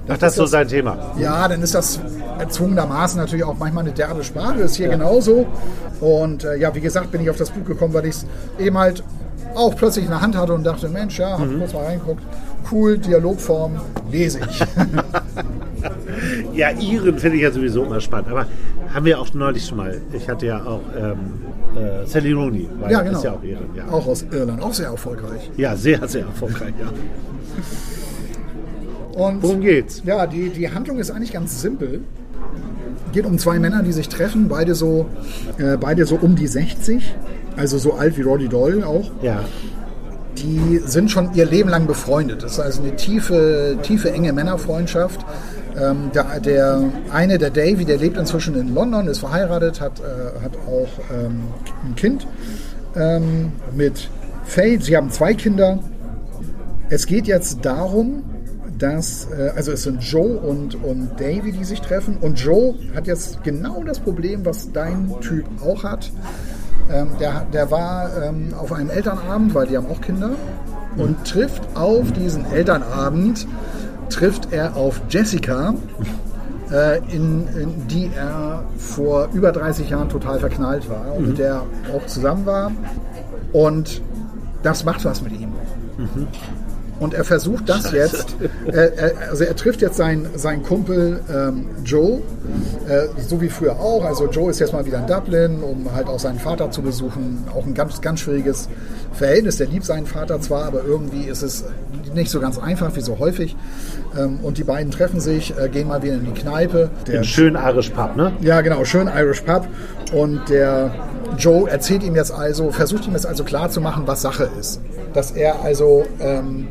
S1: Ach, das ist so sein Thema.
S2: Ja, dann ist das erzwungenermaßen natürlich auch manchmal eine derbe Sprache. Ist hier genauso. Und äh, ja, wie gesagt, bin ich auf das Buch gekommen, weil ich es eben halt auch plötzlich in der Hand hatte und dachte, Mensch, ja, hab kurz mal reingeguckt. Cool, Dialogform, lese ich.
S1: Ja, Iren finde ich ja sowieso immer spannend. Aber haben wir auch neulich schon mal. Ich hatte ja auch ähm, äh, Sally Rooney, weil
S2: ja, genau.
S1: ist ja auch Iren. Ja.
S2: Auch aus Irland, auch sehr erfolgreich.
S1: ja, sehr, sehr erfolgreich. Ja.
S2: Und
S1: Worum geht's?
S2: Ja, die, die Handlung ist eigentlich ganz simpel. Geht um zwei Männer, die sich treffen, beide so, äh, beide so um die 60, also so alt wie Roddy Doyle auch.
S1: Ja.
S2: Die sind schon ihr Leben lang befreundet. Das ist also eine tiefe, tiefe, enge Männerfreundschaft. Ähm, der, der eine, der Davy, der lebt inzwischen in London, ist verheiratet, hat, äh, hat auch ähm, ein Kind ähm, mit Faye. Sie haben zwei Kinder. Es geht jetzt darum, dass, äh, also es sind Joe und, und Davy, die sich treffen. Und Joe hat jetzt genau das Problem, was dein Typ auch hat. Ähm, der, der war ähm, auf einem Elternabend, weil die haben auch Kinder, und trifft auf diesen Elternabend, trifft er auf Jessica, äh, in, in die er vor über 30 Jahren total verknallt war und mit der auch zusammen war. Und das macht was mit ihm. Und er versucht das jetzt, äh, er, also er trifft jetzt seinen, seinen Kumpel ähm, Joe, äh, so wie früher auch. Also Joe ist jetzt mal wieder in Dublin, um halt auch seinen Vater zu besuchen. Auch ein ganz, ganz schwieriges Verhältnis. Der liebt seinen Vater zwar, aber irgendwie ist es nicht so ganz einfach wie so häufig. Ähm, und die beiden treffen sich, äh, gehen mal wieder in die Kneipe. Der
S1: Den schönen Irish Pub, ne?
S2: ja, genau, schön Irish Pub. Und der Joe erzählt ihm jetzt also, versucht ihm jetzt also klarzumachen, was Sache ist. Dass er also ähm,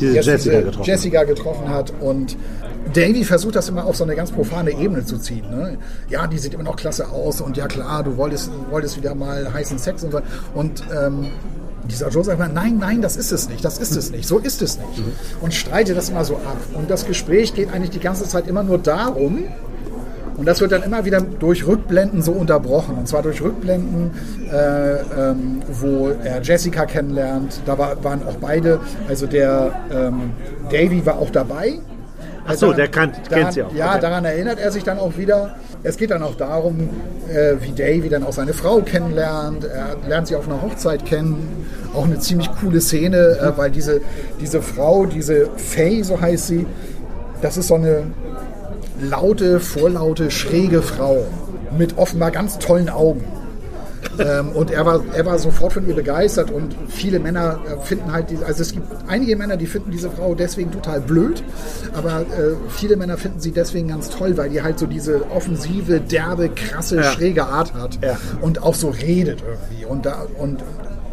S1: Diese Jessica getroffen hat.
S2: Jessica getroffen hat und Davy versucht das immer auf so eine ganz profane Ebene zu ziehen. Ne? Ja, die sieht immer noch klasse aus und ja klar, du wolltest, wolltest wieder mal heißen Sex und so. Und ähm, dieser Joe sagt mal, nein, nein, das ist es nicht, das ist es nicht, so ist es nicht. Und streitet das immer so ab. Und das Gespräch geht eigentlich die ganze Zeit immer nur darum, und das wird dann immer wieder durch Rückblenden so unterbrochen. Und zwar durch Rückblenden, äh, ähm, wo er Jessica kennenlernt. Da war, waren auch beide, also der ähm, Davy war auch dabei.
S1: Ach so, der
S2: daran,
S1: kennt sie auch.
S2: Ja,
S1: Okay.
S2: daran erinnert er sich dann auch wieder. Es geht dann auch darum, äh, wie Davy dann auch seine Frau kennenlernt. Er lernt sie auf einer Hochzeit kennen. Auch eine ziemlich coole Szene, äh, weil diese, diese Frau, diese Faye, so heißt sie, das ist so eine laute, vorlaute, schräge Frau mit offenbar ganz tollen Augen. ähm, und er war, er war sofort von ihr begeistert und viele Männer äh, finden halt, diese, also es gibt einige Männer, die finden diese Frau deswegen total blöd, aber äh, viele Männer finden sie deswegen ganz toll, weil die halt so diese offensive, derbe, krasse,
S1: Ja.
S2: schräge Art hat
S1: Ja.
S2: und auch so redet irgendwie. Und, da, und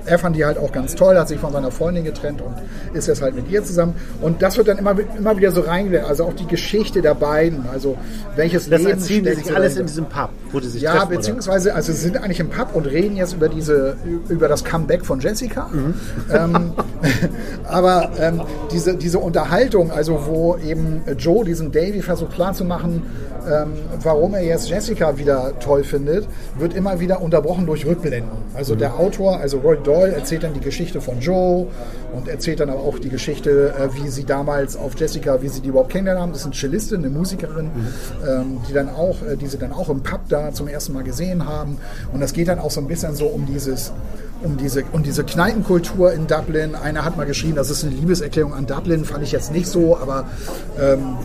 S2: er fand die halt auch ganz toll, hat sich von seiner Freundin getrennt und ist jetzt halt mit ihr zusammen. Und das wird dann immer, immer wieder so reingelegt. Also auch die Geschichte der beiden. Also welches
S1: Das
S2: Leben
S1: erzählen die sich alles in diesem Pub, wo die sich
S2: Ja,
S1: treffen. oder?
S2: beziehungsweise, also sie sind eigentlich im Pub und reden jetzt über diese, über das Comeback von Jessica.
S1: Mhm.
S2: Ähm, aber ähm, diese, diese Unterhaltung, also wo eben Joe diesen Davy versucht klarzumachen, ähm, warum er jetzt Jessica wieder toll findet, wird immer wieder unterbrochen durch Rückblenden. Also
S1: Mhm.
S2: der Autor, also Roy Doyle erzählt dann die Geschichte von Joe und erzählt dann aber auch die Geschichte, äh, wie sie damals auf Jessica, wie sie die überhaupt kennengelernt haben. Das ist eine Cellistin, eine Musikerin, ähm, die dann auch, äh, die sie dann auch im Pub da zum ersten Mal gesehen haben. Und das geht dann auch so ein bisschen so um dieses um diese, um diese Kneipenkultur in Dublin. Einer hat mal geschrieben, das ist eine Liebeserklärung an Dublin, fand ich jetzt nicht so, aber ähm,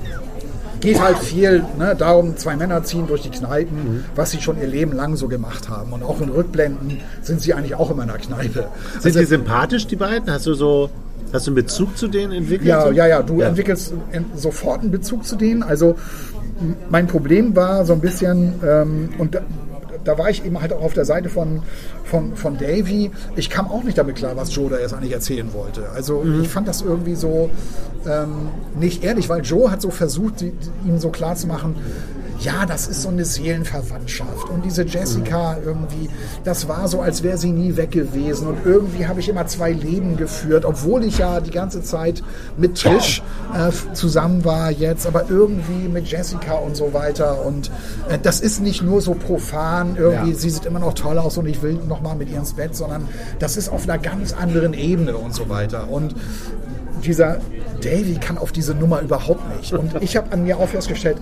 S2: geht halt viel ne, darum, zwei Männer ziehen durch die Kneipen, mhm. was sie schon ihr Leben lang so gemacht haben. Und auch in Rückblenden sind sie eigentlich auch immer in der Kneipe.
S1: Sind also, die sympathisch, die beiden? Hast du so Hast du einen Bezug zu denen entwickelt?
S2: Ja, ja, ja. Du ja. entwickelst sofort einen Bezug zu denen. Also mein Problem war so ein bisschen, ähm, und da war ich eben halt auch auf der Seite von, von, von Davy. Ich kam auch nicht damit klar, was Joe da jetzt eigentlich erzählen wollte. Also mhm. ich fand das irgendwie so ähm, nicht ehrlich, weil Joe hat so versucht, die, die, ihm so klar zu machen, ja, das ist so eine Seelenverwandtschaft. Und diese Jessica irgendwie, das war so, als wäre sie nie weg gewesen. Und irgendwie habe ich immer zwei Leben geführt, obwohl ich ja die ganze Zeit mit Trish äh, zusammen war jetzt, aber irgendwie mit Jessica und so weiter. Und äh, das ist nicht nur so profan, irgendwie, ja. sie sieht immer noch toll aus und ich will nochmal mit ihr ins Bett, sondern das ist auf einer ganz anderen Ebene und so weiter. Und dieser Davy kann auf diese Nummer überhaupt nicht. Und ich habe an mir auch festgestellt,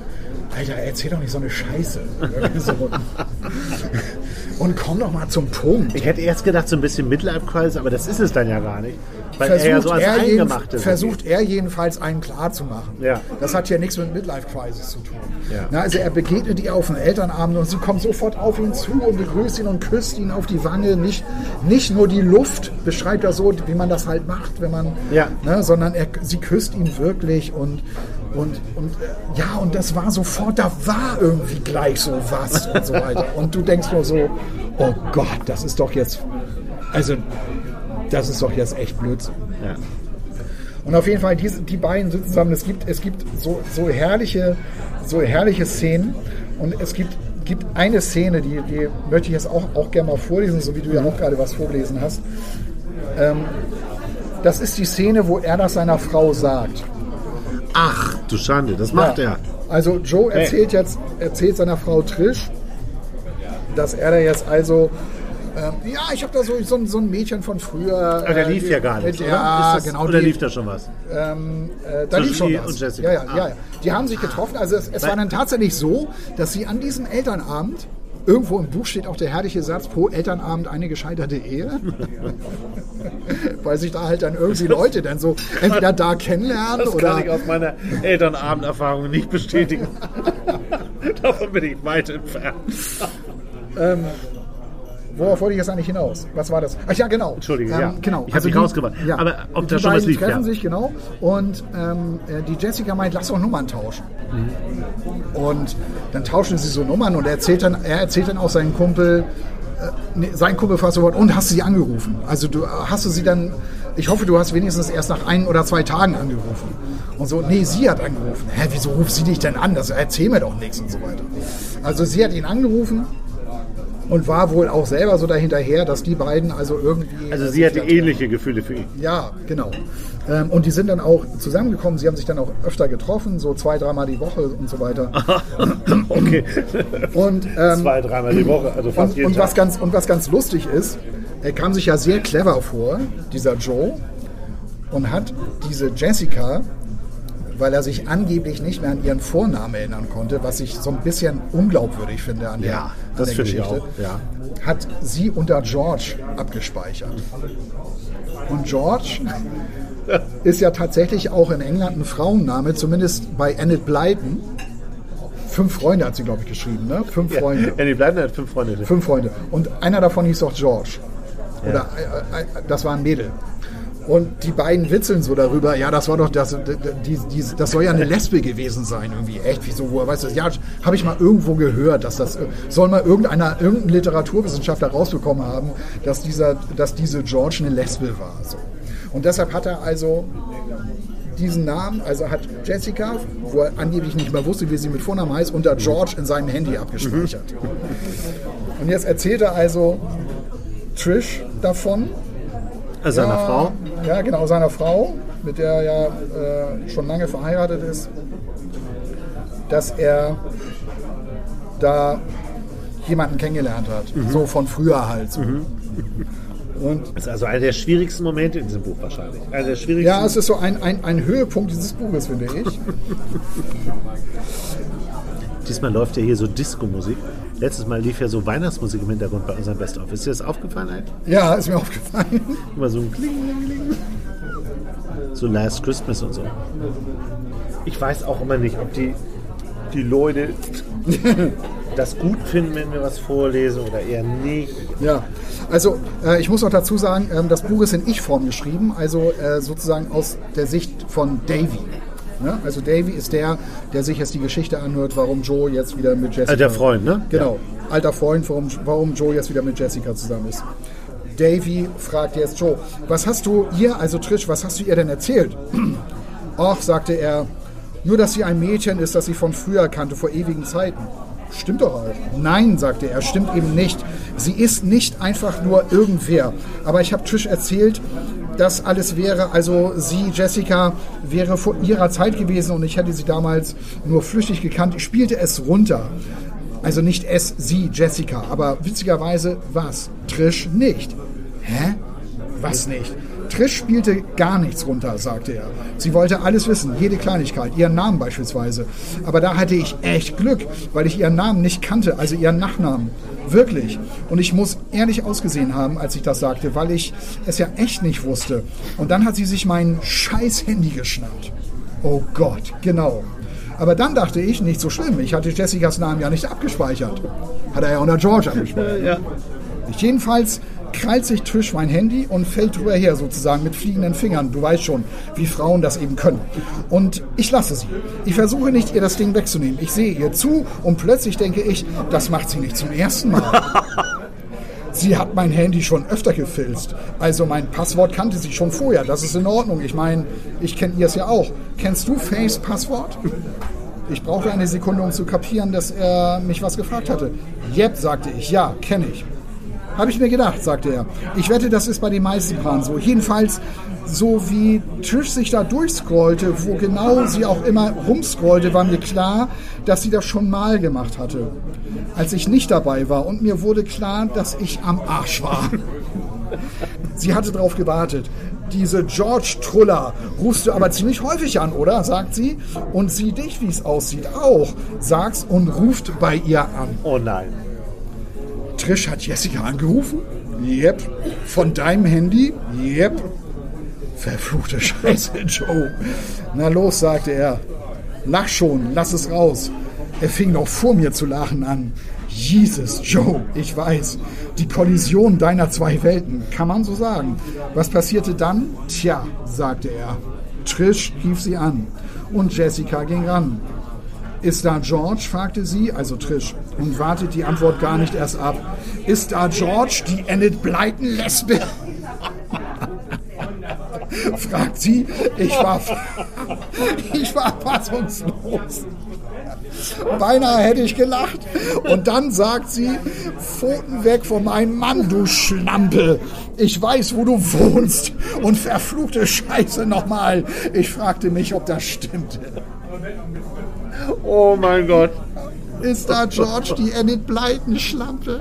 S2: Alter, erzähl doch nicht so eine Scheiße. Und komm doch mal zum Punkt.
S1: Ich hätte erst gedacht, so ein bisschen Midlife-Crisis, aber das ist es dann ja gar nicht.
S2: Weil versucht er so er Eingemachte Versucht er jedenfalls einen klar zu machen. Ja. Das hat ja nichts mit Midlife-Crisis zu tun. Ja. Na, also er begegnet ihr auf dem Elternabend und sie kommt sofort auf ihn zu und begrüßt ihn und küsst ihn auf die Wange. Nicht, nicht nur die Luft beschreibt er so, wie man das halt macht, wenn man, ja. ne, sondern er, sie küsst ihn wirklich und und, und äh, ja, und das war sofort, da war irgendwie gleich so was und so weiter. Und du denkst nur so, oh Gott, das ist doch jetzt, also das ist doch jetzt echt Blödsinn. Ja. Und auf jeden Fall, die, die beiden sitzen zusammen. Es gibt, es gibt so, so, herrliche, so herrliche Szenen. Und es gibt, gibt eine Szene, die, die möchte ich jetzt auch, auch gerne mal vorlesen, so wie du ja auch gerade was vorgelesen hast. Ähm, das ist die Szene, wo er das seiner Frau sagt.
S1: Ach, du Schande, das macht ja. er.
S2: Also Joe erzählt hey. jetzt, erzählt seiner Frau Trish, dass er da jetzt also ähm, ja, ich habe da so, so, so, ein Mädchen von früher.
S1: Aber der lief äh, ja gar nicht. Mit, ja, das, genau. Oder die, lief da schon was?
S2: Ähm, äh, da lief schon was. Und Jessica. Ja, ja, ah. ja, Die haben sich getroffen. Also es, es war dann tatsächlich so, dass sie an diesem Elternabend Irgendwo im Buch steht auch der herrliche Satz, pro Elternabend eine gescheiterte Ehe. Weil sich da halt dann irgendwie Leute dann so entweder da kennenlernen
S1: das
S2: oder.
S1: Das kann ich aus meiner Elternabenderfahrung nicht bestätigen. Davon bin ich weit entfernt.
S2: ähm, Worauf wollte ich jetzt eigentlich hinaus? Was war das? Ach ja, genau.
S1: Entschuldige, ähm, ja.
S2: Genau.
S1: Ich habe also mich rausgebracht. Ja. Aber ob das schon was liegt,
S2: treffen ja. sich, genau. Und ähm, äh, die Jessica meint, lass doch Nummern tauschen. Mhm. Und dann tauschen sie so Nummern und er erzählt dann, er erzählt dann auch seinen Kumpel, äh, nee, sein Kumpel fasst sofort, und hast du sie angerufen? Also du hast du sie dann, ich hoffe, du hast wenigstens erst nach ein oder zwei Tagen angerufen. Und so, nee, sie hat angerufen. Hä, wieso ruft sie dich denn an? Das erzähl mir doch nichts und so weiter. Also sie hat ihn angerufen und war wohl auch selber so dahinterher, dass die beiden also irgendwie.
S1: Also sie hatte ähnliche Gefühle für ihn.
S2: Ja, genau. Ähm, und die sind dann auch zusammengekommen. Sie haben sich dann auch öfter getroffen, so zwei, dreimal die Woche und so weiter.
S1: okay.
S2: Und, ähm,
S1: zwei, dreimal die Woche, also fast
S2: und, jeden und Tag. Was ganz, und was ganz lustig ist, er kam sich ja sehr clever vor, dieser Joe, und hat diese Jessica weil er sich angeblich nicht mehr an ihren Vornamen erinnern konnte, was ich so ein bisschen unglaubwürdig finde an der, ja, an der Geschichte, ja. hat sie unter George abgespeichert. Und George ist ja tatsächlich auch in England ein Frauenname, zumindest bei Enid Blyton. Fünf Freunde hat sie, glaube ich, geschrieben, ne? Fünf ja, Freunde.
S1: Enid Blyton hat fünf Freunde.
S2: Fünf Freunde. Und einer davon hieß auch George. Oder äh, äh, das war ein Mädel. Und die beiden witzeln so darüber, ja, das war doch, das, die, das soll ja eine Lesbe gewesen sein, irgendwie. Echt, wieso, woher weißt du das? Ja, habe ich mal irgendwo gehört, dass das, soll mal irgendeiner, irgendein Literaturwissenschaftler rausbekommen haben, dass dieser, dass diese George eine Lesbe war, so. Und deshalb hat er also diesen Namen, also hat Jessica, wo er angeblich nicht mehr wusste, wie sie mit Vornamen heißt, unter George in seinem Handy abgespeichert. Und jetzt erzählt er also Trish davon
S1: also seiner ja, Frau?
S2: Ja, genau, seiner Frau, mit der er ja äh, schon lange verheiratet ist, dass er da jemanden kennengelernt hat. Mhm. So von früher halt. Mhm. Und
S1: Das ist also einer der schwierigsten Momente in diesem Buch wahrscheinlich. Einer der schwierigsten.
S2: ja, es ist so ein, ein, ein Höhepunkt dieses Buches, finde ich.
S1: Diesmal läuft ja hier so Disco-Musik. Letztes Mal lief ja so Weihnachtsmusik im Hintergrund bei unserem Best-of. Ist dir das aufgefallen eigentlich?
S2: Ja, ist mir aufgefallen.
S1: Immer so ein Kling, Kling, Kling. So Last Christmas und so. Ich weiß auch immer nicht, ob die, die Leute das gut finden, wenn wir was vorlesen oder eher nicht.
S2: Ja, also äh, ich muss noch dazu sagen, ähm, das Buch ist in Ich-Form geschrieben, also äh, sozusagen aus der Sicht von Davy. Ne? Also Davy ist der, der sich jetzt die Geschichte anhört, warum Joe jetzt wieder mit Jessica...
S1: Alter Freund, ne?
S2: Genau, alter Freund, warum, warum Joe jetzt wieder mit Jessica zusammen ist. Davy fragt jetzt Joe, was hast du ihr, also Trish, was hast du ihr denn erzählt? Och, sagte er, nur dass sie ein Mädchen ist, das sie von früher kannte, vor ewigen Zeiten. Stimmt doch auch. Nein, sagte er, stimmt eben nicht. Sie ist nicht einfach nur irgendwer. Aber ich habe Trish erzählt, das alles wäre, also sie, Jessica, wäre vor ihrer Zeit gewesen und ich hätte sie damals nur flüchtig gekannt. Ich spielte es runter. Also nicht es, sie, Jessica, aber witzigerweise was? Trish nicht. Hä? Was nicht? Trish spielte gar nichts runter, sagte er. Sie wollte alles wissen, jede Kleinigkeit, ihren Namen beispielsweise. Aber da hatte ich echt Glück, weil ich ihren Namen nicht kannte, also ihren Nachnamen. Wirklich. Und ich muss ehrlich ausgesehen haben, als ich das sagte, weil ich es ja echt nicht wusste. Und dann hat sie sich mein scheiß Handy geschnappt. Oh Gott, genau. Aber dann dachte ich, nicht so schlimm. Ich hatte Jessicas Namen ja nicht abgespeichert. Hat er ja unter George abgespeichert.
S1: Ja.
S2: Jedenfalls krallt sich Trish mein Handy und fällt drüber her sozusagen mit fliegenden Fingern. Du weißt schon, wie Frauen das eben können. Und ich lasse sie. Ich versuche nicht, ihr das Ding wegzunehmen. Ich sehe ihr zu und plötzlich denke ich, das macht sie nicht zum ersten Mal. Sie hat mein Handy schon öfter gefilzt. Also mein Passwort kannte sie schon vorher. Das ist in Ordnung. Ich meine, ich kenne ihr es ja auch. Kennst du Face Passwort? Ich brauchte eine Sekunde, um zu kapieren, dass er mich was gefragt hatte. Jep, sagte ich. Ja, kenne ich. Habe ich mir gedacht, sagte er. Ich wette, das ist bei den meisten Paaren so. Jedenfalls, so wie Trish sich da durchscrollte, wo genau sie auch immer rumscrollte, war mir klar, dass sie das schon mal gemacht hatte. Als ich nicht dabei war und mir wurde klar, dass ich am Arsch war. Sie hatte darauf gewartet. Diese George Truller rufst du aber ziemlich häufig an, oder? sagt sie. Und sieh dich, wie es aussieht, auch. Sag's und ruft bei ihr an.
S1: Oh nein.
S2: Trish hat Jessica angerufen? Yep. Von deinem Handy? Yep. Verfluchte Scheiße, Joe. Na los, sagte er. Lach schon, lass es raus. Er fing noch vor mir zu lachen an. Jesus, Joe, ich weiß. Die Kollision deiner zwei Welten, kann man so sagen. Was passierte dann? Tja, sagte er. Trish rief sie an. Und Jessica ging ran. Ist da George? fragte sie, also Trish, und wartet die Antwort gar nicht erst ab. Ist da George, die Enid Blyton Lesbe? Fragt sie. Ich war, ich war fassungslos. Beinahe hätte ich gelacht. Und dann sagt sie, Pfoten weg von meinem Mann, du Schlampe. Ich weiß, wo du wohnst. Und verfluchte Scheiße nochmal. Ich fragte mich, ob das stimmte.
S1: Oh mein Gott.
S2: Ist da George die Enid Blyton Schlampe?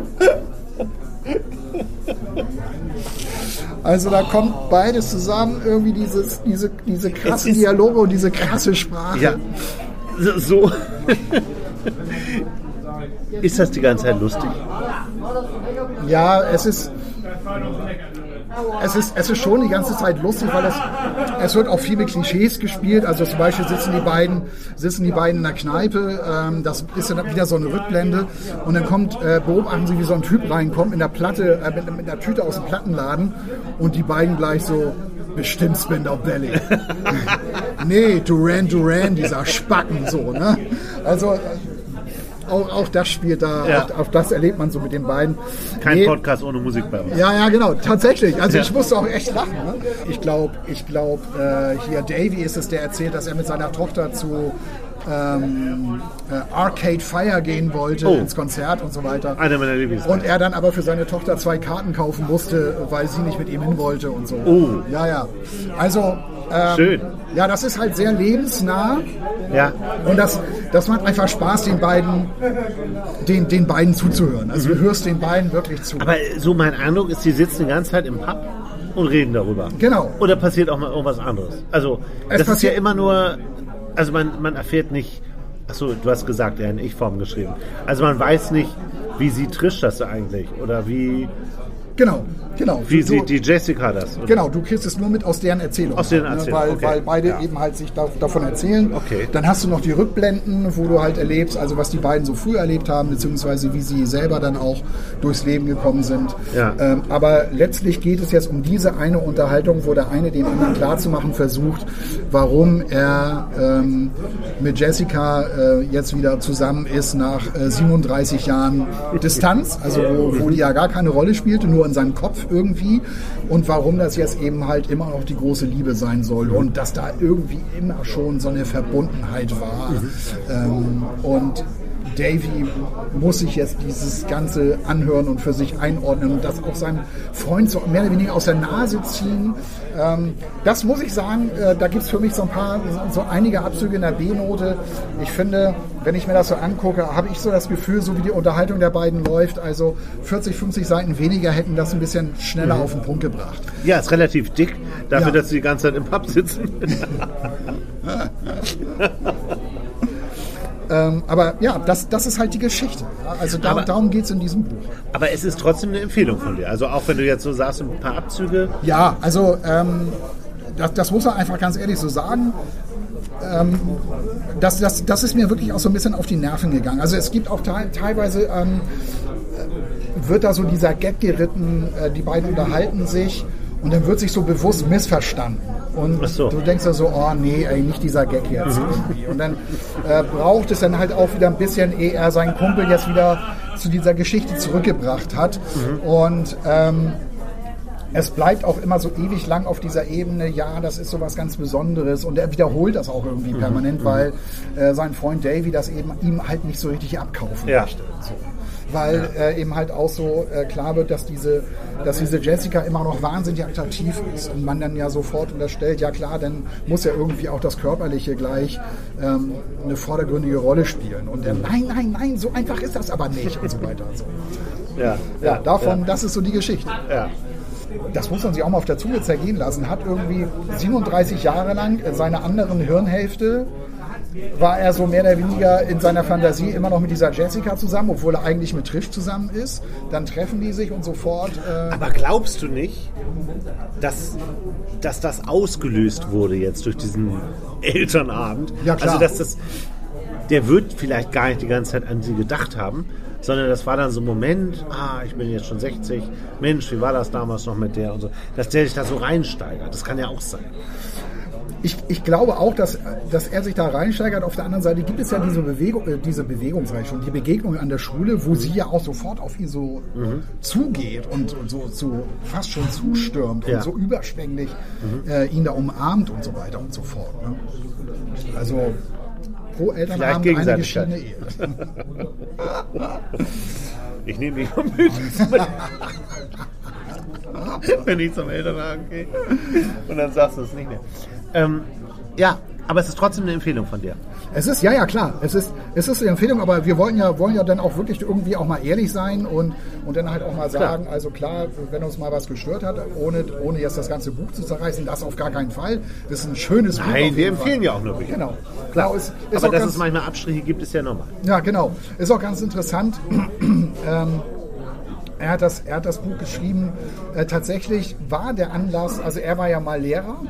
S2: Also da kommt beides zusammen, irgendwie dieses, diese, diese krassen Dialoge und diese krasse Sprache.
S1: Ja. So. ist das die ganze Zeit lustig?
S2: Ja, es ist, es ist, es ist schon die ganze Zeit lustig, weil es, es wird auch viel mit Klischees gespielt. Also zum Beispiel sitzen die beiden, sitzen die beiden in der Kneipe, ähm, das ist dann wieder so eine Rückblende und dann kommt, äh, beobachten sie, wie so ein Typ reinkommt in der Platte, äh, mit, mit einer Tüte aus dem Plattenladen und die beiden gleich so, bestimmt Spender Belly. nee, Duran Duran, dieser Spacken so, ne? Also, auch, auch das spielt da,
S1: Ja.
S2: auch, auch das erlebt man so mit den beiden.
S1: Kein
S2: Nee,
S1: Podcast ohne Musik bei uns.
S2: ja, ja, genau, tatsächlich. Also
S1: Ja.
S2: ich musste auch echt lachen. Ne? Ich glaube, ich glaub, äh, hier Davy ist es, der erzählt, dass er mit seiner Tochter zu ähm, äh, Arcade Fire gehen wollte
S1: Oh.
S2: ins Konzert und so weiter.
S1: Einer meiner Lieblings.
S2: Und er dann aber für seine Tochter zwei Karten kaufen musste, weil sie nicht mit ihm hin wollte und so.
S1: Oh.
S2: Ja, ja. Also
S1: Schön.
S2: Ja, das ist halt sehr lebensnah.
S1: Ja.
S2: Und das, das macht einfach Spaß, den beiden, den, den beiden zuzuhören. Also du hörst den beiden wirklich zu.
S1: Aber so mein Eindruck ist, die sitzen die ganze Zeit im Pub und reden darüber.
S2: Genau.
S1: Oder passiert auch mal irgendwas anderes? Also,
S2: Es
S1: das ist ja immer nur, also man, man erfährt nicht, achso, du hast gesagt, ja, in Ich-Form geschrieben. Also man weiß nicht, wie sieht Trish das eigentlich? Oder wie,
S2: genau, genau.
S1: wie
S2: Du-
S1: sieht die Jessica das? Oder?
S2: Genau, du kriegst es nur mit aus deren Erzählung.
S1: Aus deren
S2: ne,
S1: Erzählung,
S2: Weil,
S1: okay.
S2: weil beide
S1: Ja.
S2: eben halt sich da, davon erzählen.
S1: Okay.
S2: Dann hast du noch die Rückblenden, wo du halt erlebst, also was die beiden so früh erlebt haben, beziehungsweise wie sie selber dann auch durchs Leben gekommen sind.
S1: Ja.
S2: Ähm, aber letztlich geht es jetzt um diese eine Unterhaltung, wo der eine dem anderen klarzumachen versucht, warum er ähm, mit Jessica äh, jetzt wieder zusammen ist nach äh, 37 Jahren Distanz, also wo, wo die ja gar keine Rolle spielte, nur in seinem Kopf irgendwie. Und warum das jetzt eben halt immer noch die große Liebe sein soll und dass da irgendwie immer schon so eine Verbundenheit war. Ähm, und Davy muss sich jetzt dieses Ganze anhören und für sich einordnen und das auch seinem Freund so mehr oder weniger aus der Nase ziehen. Ähm, das muss ich sagen, äh, da gibt es für mich so ein paar, so einige Abzüge in der B-Note. Ich finde, wenn ich mir das so angucke, habe ich so das Gefühl, so wie die Unterhaltung der beiden läuft, also 40, 50 Seiten weniger hätten das ein bisschen schneller auf den Punkt gebracht.
S1: Ja, ist relativ dick, dafür,
S2: Ja.
S1: dass sie die ganze Zeit im Pub sitzen.
S2: Ähm, aber ja, das, das ist halt die Geschichte. Ja? Also da,
S1: Aber-
S2: darum geht es in diesem Buch.
S1: Aber es ist trotzdem eine Empfehlung von dir. Also auch wenn du jetzt so sagst, ein paar Abzüge.
S2: Ja, also ähm, das, das muss man einfach ganz ehrlich so sagen. Ähm, das, das, das ist mir wirklich auch so ein bisschen auf die Nerven gegangen. Also es gibt auch te teilweise, ähm, äh, wird da so dieser Gag geritten, äh, die beiden unterhalten sich und dann wird sich so bewusst missverstanden. Und
S1: so.
S2: du denkst ja so, oh nee, ey, nicht dieser Gag jetzt. irgendwie. Und dann äh, braucht es dann halt auch wieder ein bisschen, ehe er seinen Kumpel jetzt wieder zu dieser Geschichte zurückgebracht hat. Und ähm, es bleibt auch immer so ewig lang auf dieser Ebene, ja, das ist so was ganz Besonderes und er wiederholt das auch
S1: Mhm.
S2: irgendwie permanent, weil äh, sein Freund Davy das eben ihm halt nicht so richtig abkaufen
S1: Ja.
S2: möchte. So. Weil äh, eben halt auch so äh, klar wird, dass diese, dass diese Jessica immer noch wahnsinnig attraktiv ist und man dann ja sofort unterstellt, ja klar, dann muss ja irgendwie auch das Körperliche gleich ähm, eine vordergründige Rolle spielen. Und er, nein, nein, nein, so einfach ist das aber nicht und so weiter. und So.
S1: Ja,
S2: Ja, davon, das ist so die Geschichte
S1: Ja.
S2: das muss man sich auch mal auf der Zunge zergehen lassen, hat irgendwie 37 Jahre lang seiner anderen Hirnhälfte war er so mehr oder weniger in seiner Fantasie immer noch mit dieser Jessica zusammen, obwohl er eigentlich mit Trish zusammen ist. Dann treffen die sich und sofort. Äh,
S1: Aber glaubst du nicht, dass, dass das ausgelöst wurde jetzt durch diesen Elternabend?
S2: Ja, klar.
S1: Also, dass das, der wird vielleicht gar nicht die ganze Zeit an sie gedacht haben, sondern das war dann so ein Moment, ah, ich bin jetzt schon 60, Mensch, wie war das damals noch mit der und so, dass der sich da so reinsteigert. Das kann ja auch sein.
S2: Ich, ich glaube auch, dass, dass er sich da reinsteigert. Auf der anderen Seite gibt es ja diese Bewegung, äh, diese Bewegungsreichung, die Begegnung an der Schule, wo sie ja auch sofort auf ihn so zugeht und, und so, so fast schon zustürmt
S1: Ja.
S2: und so überschwänglich äh, ihn da umarmt und so weiter und so fort. Ne? Also pro Elternabend eine geschiedene Ehe.
S1: Ich nehme dich mal mit. Wenn ich zum Elternabend gehe. Und dann sagst du es nicht mehr. Ähm, ja, aber es ist trotzdem eine Empfehlung von dir.
S2: Es ist, ja, ja, klar. Es ist, es ist eine Empfehlung, aber wir wollen ja, wollen ja dann auch wirklich irgendwie auch mal ehrlich sein und, und dann halt auch mal sagen, also klar, wenn uns mal was gestört hat, ohne, ohne jetzt das ganze Buch zu zerreißen, das auf gar keinen Fall. Das ist ein schönes Buch.
S1: Nein, wir
S2: Fall.
S1: empfehlen ja auch nur Bücher.
S2: Genau.
S1: Klar.
S2: Genau, ist, ist
S1: aber dass
S2: ganz,
S1: es manchmal Abstriche gibt, ist ja normal.
S2: ja, genau. Ist auch ganz interessant. ähm, er hat, das, er hat das Buch geschrieben. Äh, tatsächlich war der Anlass, also er war ja mal Lehrer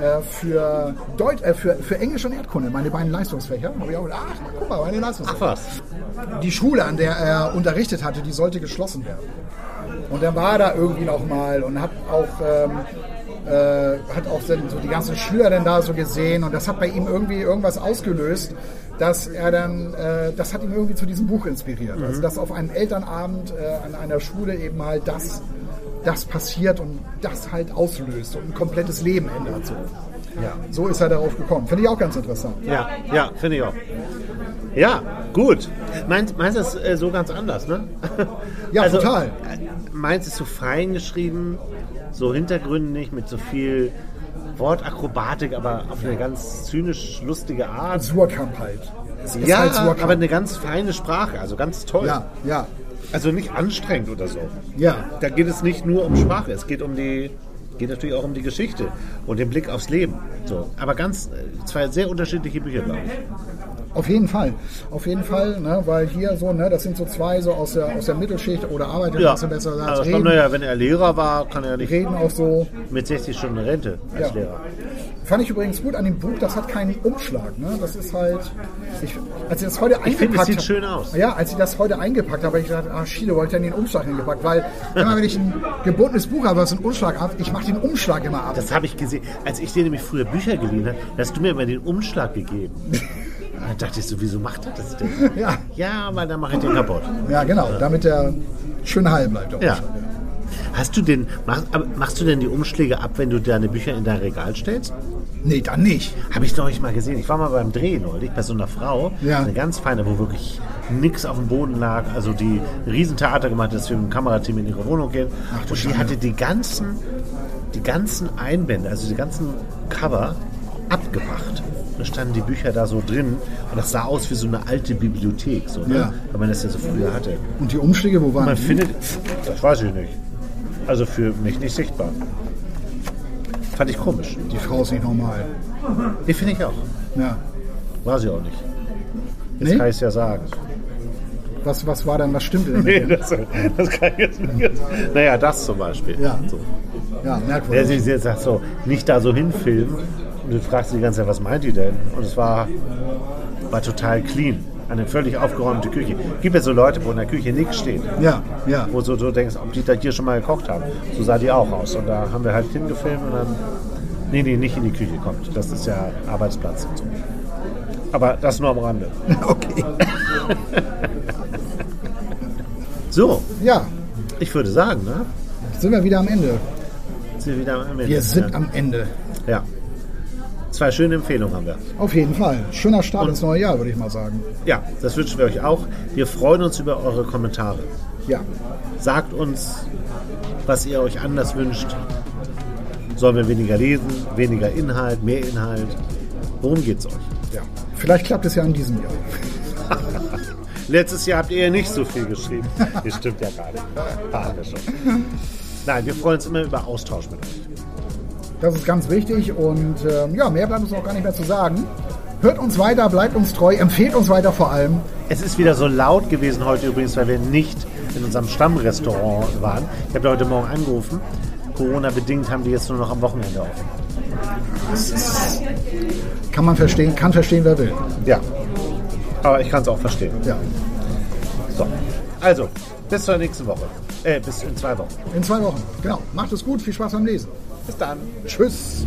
S2: äh, für, Deut äh, für, für Englisch und Erdkunde, meine beiden Leistungsfächer. Hab ich auch ach, guck mal, meine Leistungsfächer.
S1: was?
S2: Die Schule, an der er unterrichtet hatte, die sollte geschlossen werden. Und dann war er da irgendwie noch mal und hat auch, ähm, äh, hat auch so die ganzen Schüler dann da so gesehen und das hat bei ihm irgendwie irgendwas ausgelöst, dass er dann, äh, das hat ihn irgendwie zu diesem Buch inspiriert. Also dass auf einem Elternabend äh, an einer Schule eben halt das, das passiert und das halt auslöst und ein komplettes Leben ändert. So,
S1: Ja,
S2: so ist er darauf gekommen. Finde ich auch ganz interessant.
S1: ja, ja finde ich auch. Ja, gut. Meinst, du das äh, so ganz anders, ne?
S2: Ja, total.
S1: äh, Meinst du es so fein geschrieben, so hintergründig, mit so viel Wortakrobatik, aber auf eine ganz zynisch lustige Art.
S2: Surkamp halt.
S1: Ja,
S2: halt
S1: aber eine ganz feine Sprache, also ganz toll.
S2: ja, ja,
S1: Also nicht anstrengend oder so.
S2: ja.
S1: Da geht es nicht nur um Sprache, es geht um die, geht natürlich auch um die Geschichte und den Blick aufs Leben. So, aber ganz äh, zwei sehr unterschiedliche Bücher, glaube ich.
S2: Auf jeden Fall, auf jeden Fall, ne, weil hier so, ne, das sind so zwei so aus der, aus der Mittelschicht oder Arbeiterklasse besser
S1: aber
S2: gesagt,
S1: stimmt,
S2: reden,
S1: naja, wenn er Lehrer war, kann er nicht
S2: reden auch so.
S1: mit 60 Stunden Rente als
S2: Ja.
S1: Lehrer.
S2: Fand ich übrigens gut an dem Buch, das hat keinen Umschlag, ne, das ist halt, ich, als ich das heute eingepackt
S1: finde, es sieht schön aus.
S2: Ja, als ich das heute eingepackt habe, habe ich gedacht, ah, Schiele, wollte ich dann den Umschlag hingepackt, weil immer wenn ich ein gebundenes Buch habe, was einen Umschlag hat, ich mache den Umschlag immer ab.
S1: Das habe ich gesehen. Als ich dir nämlich früher Bücher geliehen habe, hast du mir immer den Umschlag gegeben. Da dachte ich so, wieso macht er das denn?
S2: Ja.
S1: Ja, weil dann mache ich den kaputt.
S2: Ja, genau, damit der schön heil bleibt.
S1: Ja.
S2: Umschlag.
S1: Hast du den, mach, machst du denn die Umschläge ab, wenn du deine Bücher in dein Regal stellst?
S2: Nee, dann nicht.
S1: Habe ich neulich mal gesehen. Ich war mal beim Dreh neulich bei so einer Frau,
S2: Ja.
S1: eine ganz feine, wo wirklich nichts auf dem Boden lag. Also die Riesentheater gemacht, hat, dass wir mit dem Kamerateam in ihre Wohnung gehen.
S2: Ach
S1: Und die
S2: Schande.
S1: hatte die ganzen, die ganzen Einbände, also die ganzen Cover abgemacht. Da standen die Bücher da so drin und das sah aus wie so eine alte Bibliothek, so, ne?
S2: Ja.
S1: weil man das ja so früher hatte.
S2: Und die Umschläge, wo waren
S1: Man
S2: die?
S1: findet, das weiß ich nicht. Also für mich nicht sichtbar. Fand ich komisch.
S2: Die Frau ist nicht normal.
S1: Die finde ich auch.
S2: Ja.
S1: War sie auch nicht. Jetzt
S2: Nee?
S1: kann ich es ja sagen.
S2: Was, was war dann, was stimmte denn
S1: Nee, das, das kann ich jetzt nicht. Naja, das zum Beispiel.
S2: Ja.
S1: So.
S2: Ja,
S1: Der
S2: merkwürdig.
S1: sie sie jetzt sagt so, nicht da so hinfilmen. Und du fragst sie die ganze Zeit, was meint die denn? Und es war, war total clean. Eine völlig aufgeräumte Küche. Gibt ja so Leute, wo in der Küche nichts steht.
S2: Ja, ja.
S1: Wo du so denkst, ob die da hier schon mal gekocht haben. So sah die auch aus. Und da haben wir halt hingefilmt und dann. Nee, nee, nicht in die Küche kommt. Das ist ja Arbeitsplatz und so. Aber das nur am Rande.
S2: Okay.
S1: So,
S2: Ja,
S1: ich würde sagen, ne?
S2: sind wir wieder am Ende.
S1: Sind wir wieder am Ende.
S2: Wir sind am Ende.
S1: Ja. Zwei schöne Empfehlungen haben wir.
S2: Auf jeden Fall. Schöner Start ins neue Jahr, würde ich mal sagen.
S1: Ja, das wünschen wir euch auch. Wir freuen uns über eure Kommentare.
S2: Ja.
S1: Sagt uns, was ihr euch anders wünscht. Sollen wir weniger lesen, weniger Inhalt, mehr Inhalt? Worum geht's euch?
S2: ja. Vielleicht klappt es ja in diesem Jahr.
S1: Letztes Jahr habt ihr ja nicht so viel geschrieben. Das stimmt ja gar nicht. Nein, wir freuen uns immer über Austausch mit euch.
S2: Das ist ganz wichtig und ähm, ja, mehr bleibt uns auch gar nicht mehr zu sagen. Hört uns weiter, bleibt uns treu, empfehlt uns weiter vor allem.
S1: Es ist wieder so laut gewesen heute übrigens, weil wir nicht in unserem Stammrestaurant waren. Ich habe heute Morgen angerufen. Corona-bedingt haben die jetzt nur noch am Wochenende offen.
S2: Kann man verstehen, kann verstehen, wer will.
S1: Ja. Aber ich kann es auch verstehen.
S2: Ja.
S1: So. Also, bis zur nächsten Woche. Äh, bis in zwei Wochen.
S2: In zwei Wochen. Genau. Macht es gut, viel Spaß beim Lesen.
S1: Bis dann.
S2: Tschüss.